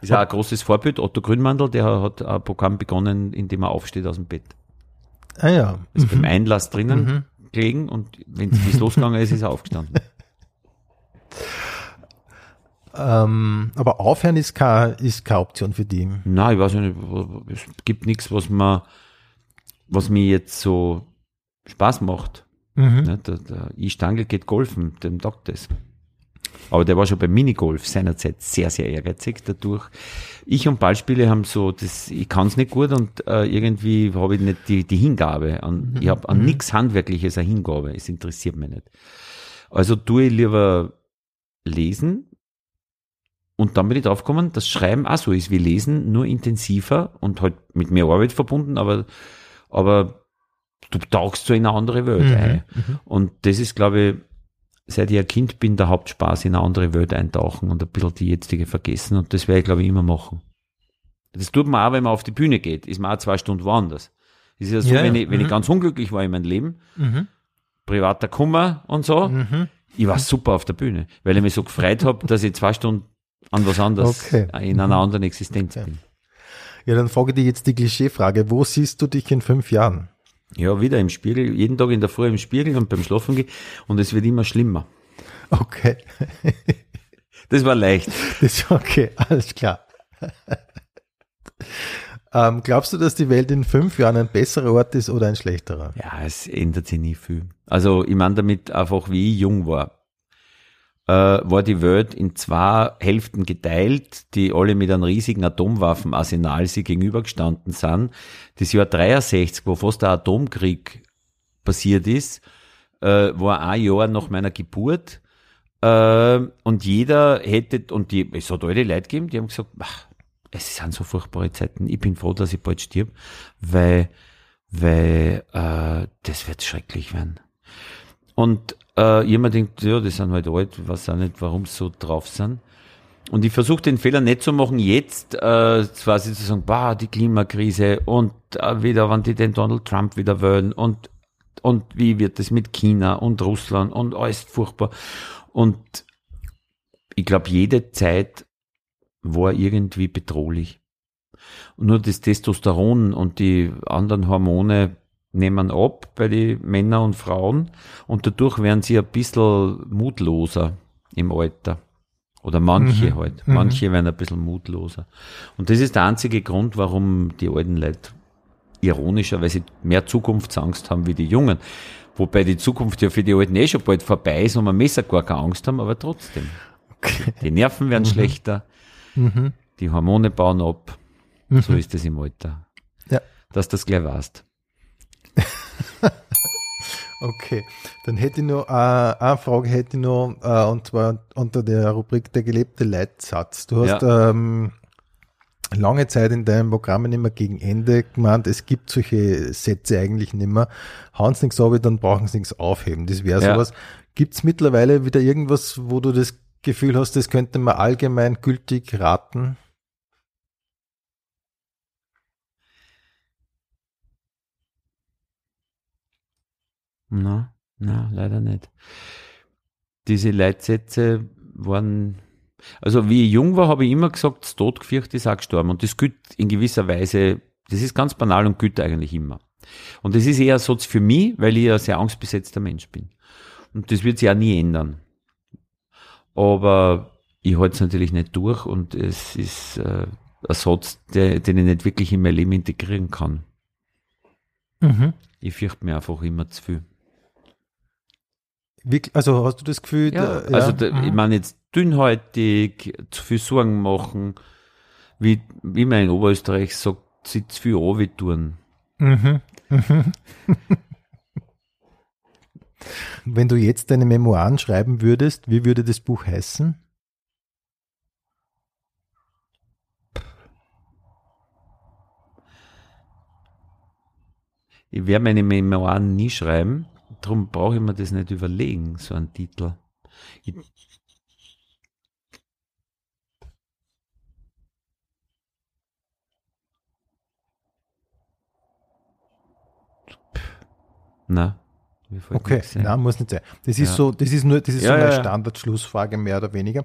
ist auch ein großes Vorbild. Otto Grünmandel, der hat ein Programm begonnen, in dem er aufsteht aus dem Bett. Ah ja. Ist beim mhm. Einlass drinnen. Gelegen und wenn es [laughs] losgegangen ist, ist er aufgestanden. Ähm, aber aufhören ist keine, ist keine Option für die. Nein, ich weiß nicht, es gibt nichts, was man, was mir jetzt so Spaß macht. Mhm. Der, der I-Stangl geht golfen, dem sagt das. Aber der war schon beim Minigolf seinerzeit sehr, sehr ehrgeizig dadurch. Ich und Ballspiele haben so, das, ich kann es nicht gut und äh, irgendwie habe ich nicht die, die Hingabe. An, mhm. Ich habe an mhm. nichts Handwerkliches eine Hingabe. Es interessiert mich nicht. Also tue ich lieber lesen und dann bin ich draufgekommen, dass Schreiben auch so ist wie Lesen, nur intensiver und halt mit mehr Arbeit verbunden, aber, aber du tauchst so in eine andere Welt mhm. ein. Mhm. Und das ist, glaube ich, seit ich ein Kind bin, der Hauptspaß in eine andere Welt eintauchen und ein bisschen die jetzige vergessen. Und das werde ich, glaube ich, immer machen. Das tut man auch, wenn man auf die Bühne geht. Ist man auch zwei Stunden woanders. Das ist ja so, ja, wenn, ich, wenn ich mhm. ganz unglücklich war in meinem Leben, mhm. privater Kummer und so, mhm. ich war super auf der Bühne, weil ich mich so gefreut habe, dass ich zwei Stunden an was anderes, okay. in einer anderen Existenz okay. bin. Ja, dann frage ich dir jetzt die Klischeefrage. Wo siehst du dich in fünf Jahren? Ja, wieder im Spiegel, jeden Tag in der Früh im Spiegel und beim Schlafen gehen und es wird immer schlimmer. Okay. [laughs] das war leicht. Das okay, alles klar. [laughs] ähm, glaubst du, dass die Welt in fünf Jahren ein besserer Ort ist oder ein schlechterer? Ja, es ändert sich nie viel. Also ich meine damit einfach, wie ich jung war war die Welt in zwei Hälften geteilt, die alle mit einem riesigen Atomwaffenarsenal sie gegenübergestanden sind. Das Jahr 63, wo fast der Atomkrieg passiert ist, äh, war ein Jahr nach meiner Geburt. Äh, und jeder hätte, und die, es hat alle Leute gegeben, die haben gesagt, ach, es sind so furchtbare Zeiten, ich bin froh, dass ich bald stirb, weil, weil äh, das wird schrecklich werden. Und äh, jemand denkt, ja, die sind halt alt, weiß auch nicht, warum sie so drauf sind. Und ich versuche den Fehler nicht zu machen, jetzt äh, quasi zu sagen, bah, die Klimakrise und äh, wieder, wann die den Donald Trump wieder wollen und, und wie wird es mit China und Russland und alles furchtbar. Und ich glaube, jede Zeit war irgendwie bedrohlich. nur das Testosteron und die anderen Hormone nehmen ab bei den Männern und Frauen und dadurch werden sie ein bisschen mutloser im Alter. Oder manche mhm. halt. Mhm. Manche mhm. werden ein bisschen mutloser. Und das ist der einzige Grund, warum die alten Leute ironischerweise mehr Zukunftsangst haben wie die Jungen. Wobei die Zukunft ja für die Alten eh schon bald vorbei ist und man Messer gar keine Angst haben, aber trotzdem. Okay. Die Nerven werden mhm. schlechter, mhm. die Hormone bauen ab. Mhm. So ist es im Alter. Ja. Dass du das gleich weißt. [laughs] okay, dann hätte ich noch äh, eine Frage hätte ich noch, äh, und zwar unter der Rubrik der gelebte Leitsatz. Du hast ja. ähm, lange Zeit in deinen Programmen immer gegen Ende gemeint, es gibt solche Sätze eigentlich nicht mehr. Hauen sie nichts ab, dann brauchen sie nichts aufheben. Das wäre ja. sowas. Gibt es mittlerweile wieder irgendwas, wo du das Gefühl hast, das könnte man allgemein gültig raten? Na, na, leider nicht. Diese Leitsätze waren, also wie ich jung war, habe ich immer gesagt, das Tod gefürchtet ist auch gestorben. Und das gilt in gewisser Weise, das ist ganz banal und gilt eigentlich immer. Und das ist eher so für mich, weil ich ein sehr angstbesetzter Mensch bin. Und das wird sich auch nie ändern. Aber ich halte es natürlich nicht durch und es ist äh, ein Satz, der, den ich nicht wirklich in mein Leben integrieren kann. Mhm. Ich fürchte mir einfach immer zu viel. Also hast du das Gefühl? Ja, da, also Da, mhm. ich meine jetzt dünnhäutig, zu viel Sorgen machen, wie, wie man in Oberösterreich sagt, sie zu viel. Mhm. Mhm. Wenn du jetzt deine Memoiren schreiben würdest, wie würde das Buch heißen? Ich werde meine Memoiren nie schreiben, darum brauche ich mir das nicht überlegen, so ein Titel. Ich, na, Okay, nein, muss nicht sein. Das ist ja. so, das ist nur, das ist ja, so eine ja. Standardschlussfrage, mehr oder weniger.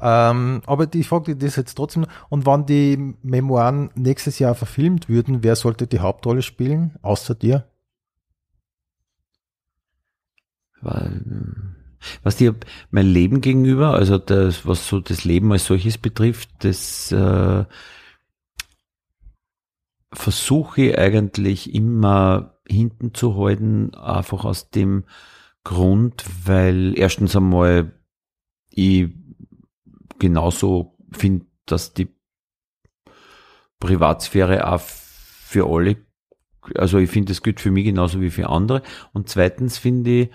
Ähm, aber die Frage, das jetzt trotzdem, und wann die Memoiren nächstes Jahr verfilmt würden, wer sollte die Hauptrolle spielen, außer dir? Weil, was dir mein Leben gegenüber, also das, was so das Leben als solches betrifft, das äh, versuche ich eigentlich immer hinten zu halten, einfach aus dem Grund, weil erstens einmal ich genauso finde, dass die Privatsphäre auch für alle, also ich finde, das gilt für mich genauso wie für andere. Und zweitens finde ich,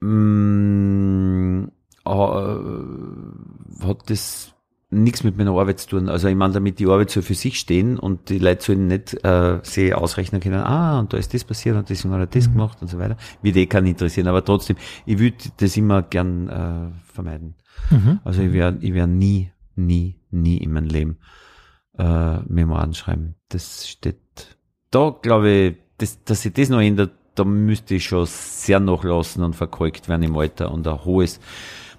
mh, mm, äh, hat das nichts mit meiner Arbeit zu tun. Also ich meine damit die Arbeit so für sich stehen und die Leute sollen nicht äh, sie ausrechnen können, ah, und da ist das passiert und deswegen hat er das mhm. gemacht und so weiter. Wie die kann interessieren. Aber trotzdem, ich würde das immer gern äh, vermeiden. Mhm. Also ich werde ich werd nie, nie, nie in meinem Leben äh, Memoiren schreiben. Das steht da, glaube ich, das, dass sich das noch ändert, da müsste ich schon sehr nachlassen und verkalkt werden im Alter und ein hohes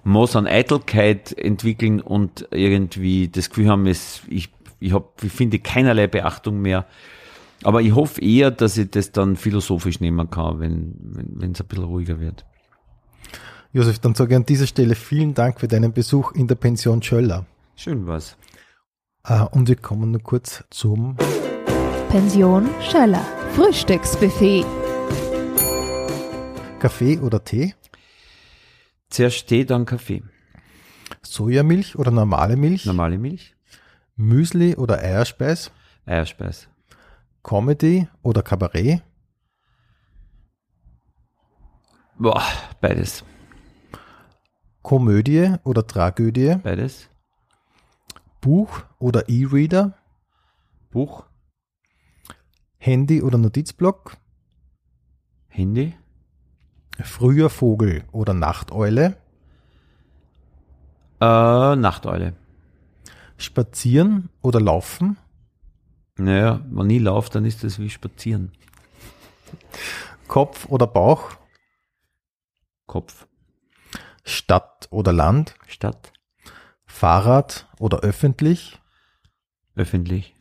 Maß an Eitelkeit entwickeln und irgendwie das Gefühl haben, es, ich, ich, hab, ich finde keinerlei Beachtung mehr. Aber ich hoffe eher, dass ich das dann philosophisch nehmen kann, wenn wenn es ein bisschen ruhiger wird. Josef, dann sage ich an dieser Stelle vielen Dank für deinen Besuch in der Pension Schöller. Schön was. Ah, und wir kommen nur kurz zum Pension Schöller Frühstücksbuffet. Kaffee oder Tee? Zuerst Tee, dann Kaffee. Sojamilch oder normale Milch? Normale Milch. Müsli oder Eierspeis? Eierspeis. Comedy oder Kabarett? Boah, beides. Komödie oder Tragödie? Beides. Buch oder E-Reader? Buch. Handy oder Notizblock? Handy. Früher Vogel oder Nachteule? Äh, Nachteule. Spazieren oder laufen? Naja, wenn ich laufe, dann ist das wie spazieren. Kopf oder Bauch? Kopf. Stadt oder Land? Stadt. Fahrrad oder öffentlich? Öffentlich.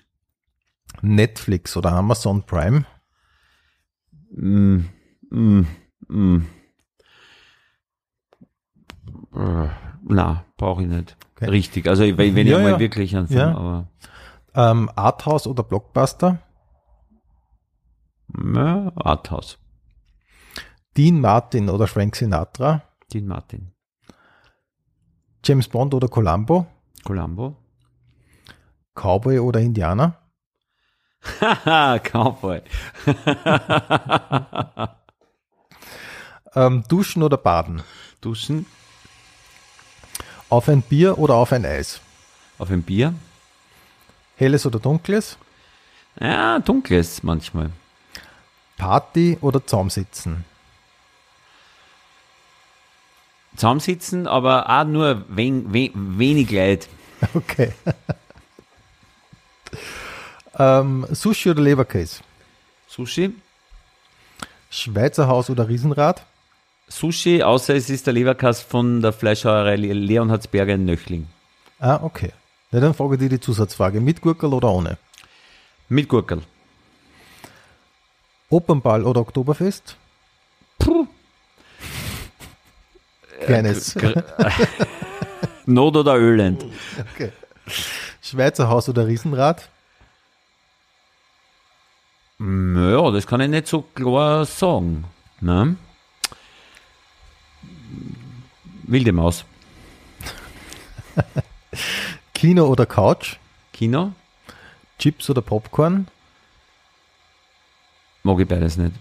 Netflix oder Amazon Prime? Mm, mm, Äh, Na, brauche ich nicht. Okay. Richtig. Also wenn, wenn Ja, ich mal ja. wirklich einen Film, Ja. aber Ähm, Arthouse oder Blockbuster? ja, Arthouse. Dean Martin oder Frank Sinatra? Dean Martin. James Bond oder Columbo? Columbo. Cowboy oder Indianer? Haha, [laughs] Cowboy. [laughs] Ähm, duschen oder baden? Duschen Auf ein Bier oder auf ein Eis? auf ein Bier. Helles oder dunkles? Ja, dunkles manchmal. Party oder Zaumsitzen? Zusammensitzen, aber auch nur wen, wen, wenig Leid. Okay. [laughs] ähm, Sushi oder Leberkäse? Sushi. Schweizer Haus oder Riesenrad? Sushi, außer es ist der Leberkass von der Fleischhauerei Le- Leonhardsberger in Nöchling. Ah, okay. Na, dann frage ich dir die Zusatzfrage. Mit Gurkel oder ohne? Mit Gurkel. Opernball oder Oktoberfest? Puh. Keines. Gr- [laughs] Not oder Öland. Okay. Schweizer Haus oder Riesenrad? Ja, das kann ich nicht so klar sagen. Ne? Wilde Maus. Kino oder Couch? Kino? Chips oder Popcorn? Mag ich beides nicht.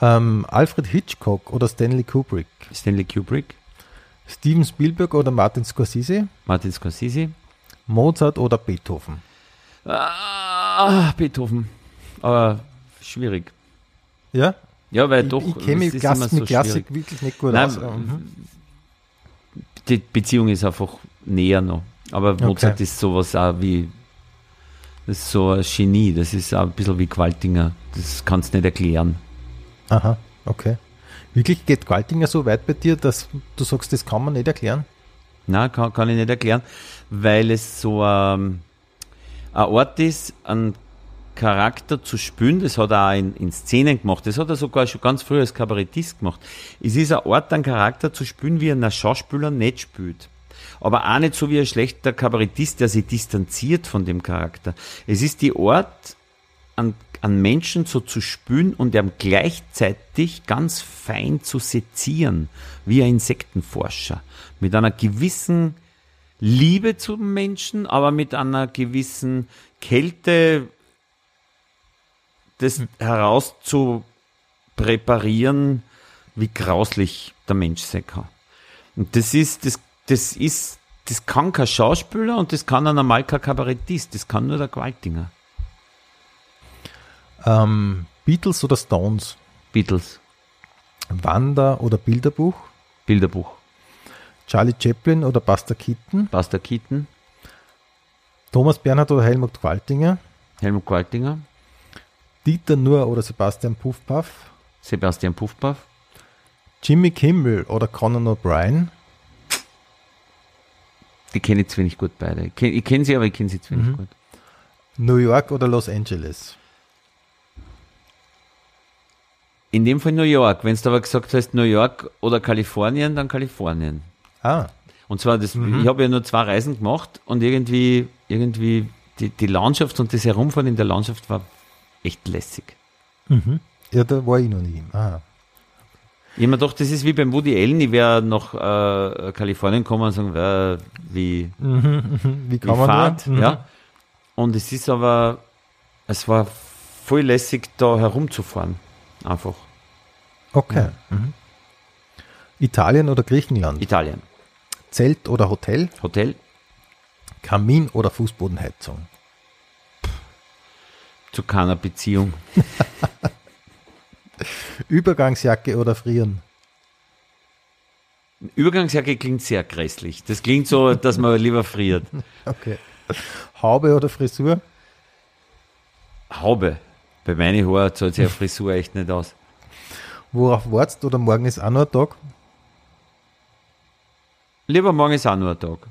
Ähm, Alfred Hitchcock oder Stanley Kubrick? Stanley Kubrick, Steven Spielberg oder Martin Scorsese? Martin Scorsese. Mozart oder Beethoven? Ah, Beethoven. Aber schwierig. Ja? Ja, weil Ich, doch. ich kenne mich Klass, so mit Klassik wirklich nicht gut Nein, aus. Mhm. Die Beziehung ist einfach näher noch. Aber Mozart Okay. ist sowas auch wie. Das ist so ein Genie. Das ist auch ein bisschen wie Qualtinger. Das kannst du nicht erklären. Aha, okay. Wirklich geht Galtinger so weit bei dir, dass du sagst, das kann man nicht erklären? Nein, kann, kann ich nicht erklären, weil es so ähm, ein Ort ist, einen Charakter zu spielen. Das hat er auch in, in Szenen gemacht. Das hat er sogar schon ganz früh als Kabarettist gemacht. Es ist ein Ort, einen Charakter zu spielen, wie ein Schauspieler nicht spielt. Aber auch nicht so wie ein schlechter Kabarettist, der sich distanziert von dem Charakter. Es ist die Ort, an, an Menschen so zu spülen und ihm gleichzeitig ganz fein zu sezieren, wie ein Insektenforscher. Mit einer gewissen Liebe zum Menschen, aber mit einer gewissen Kälte, das heraus zu präparieren, wie grauslich der Mensch sein kann. Und das ist, das, das ist, das kann kein Schauspieler und das kann ein normal kein Kabarettist, das kann nur der Gewaltinger. Ähm, Beatles oder Stones? Beatles, Wander oder Bilderbuch? Bilderbuch, Charlie Chaplin oder Buster Keaton? Buster Keaton, Thomas Bernhard oder Helmut Qualtinger? Helmut Qualtinger, Dieter Nuhr oder Sebastian Puffpaff? Sebastian Puffpaff, Jimmy Kimmel oder Conan O'Brien? die kenne ich zu wenig gut beide. Ich kenne sie, aber ich kenne sie zu wenig gut. New York oder Los Angeles? In dem Fall New York. Wenn du aber gesagt hast New York oder Kalifornien, dann Kalifornien. Ah, Und zwar, das, ich habe ja nur zwei Reisen gemacht und irgendwie, irgendwie die, die Landschaft und das Herumfahren in der Landschaft war echt lässig. ja, da war ich noch nie. Ah, Ich mir gedacht, das ist wie beim Woody Allen, ich wäre nach äh, Kalifornien kommen und sagen, äh, wie, [laughs] wie wie kann man Fahrt? Mhm. ja. Und es ist aber, es war voll lässig, da herumzufahren. Einfach. Okay. Mhm. Italien oder Griechenland? Italien. Zelt oder Hotel? Hotel, Kamin oder Fußbodenheizung? Zu keiner Beziehung. [laughs] Übergangsjacke oder Frieren? Übergangsjacke klingt sehr grässlich. Das klingt so, dass man [laughs] lieber friert. Okay. Haube oder Frisur? Haube. Bei meinen Haaren zahlt sich eine Frisur echt nicht aus. Worauf wartest oder morgen ist auch noch ein Tag? Lieber morgen ist auch nur ein Tag.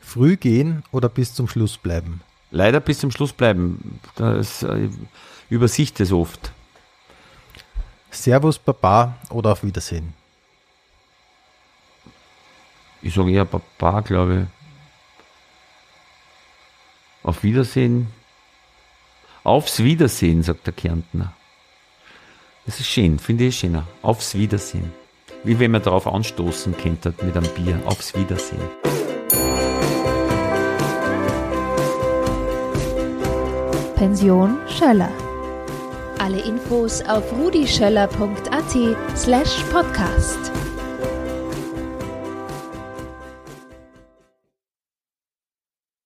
Früh gehen oder bis zum Schluss bleiben? Leider bis zum Schluss bleiben. Das äh, übersicht es oft. Servus, Baba oder auf Wiedersehen? Ich sage eher Baba, glaube ich. Auf Wiedersehen. Aufs Wiedersehen, sagt der Kärntner. Das ist schön, finde ich schöner. Aufs Wiedersehen. Wie wenn man darauf anstoßen könnte mit einem Bier. Aufs Wiedersehen. Pension Schöller. Alle Infos auf rudischöller.at slash podcast.